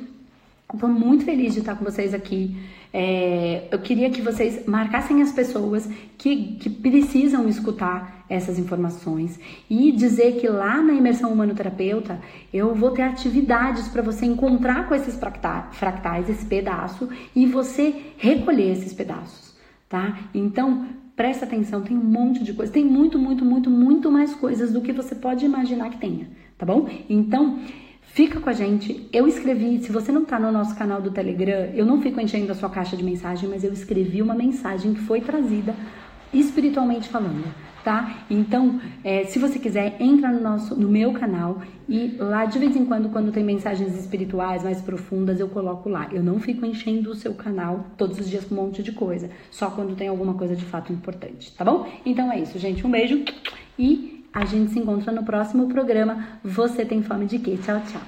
Estou muito feliz de estar com vocês aqui. É, eu queria que vocês marcassem as pessoas que, que precisam escutar essas informações e dizer que lá na imersão humano-terapeuta eu vou ter atividades para você encontrar com esses fractais, esse pedaço, e você recolher esses pedaços, tá? Então, Presta atenção, tem um monte de coisa, tem muito, muito, muito, muito mais coisas do que você pode imaginar que tenha, tá bom? Então, fica com a gente. Eu escrevi, se você não tá no nosso canal do Telegram, eu não fico enchendo a sua caixa de mensagem, mas eu escrevi uma mensagem que foi trazida espiritualmente falando tá? Então, é, se você quiser, entra no, nosso, no meu canal e lá de vez em quando, quando tem mensagens espirituais mais profundas, eu coloco lá. Eu não fico enchendo o seu canal todos os dias com um monte de coisa, só quando tem alguma coisa de fato importante, tá bom? Então é isso, gente. Um beijo e a gente se encontra no próximo programa. Você tem fome de quê? Tchau, tchau.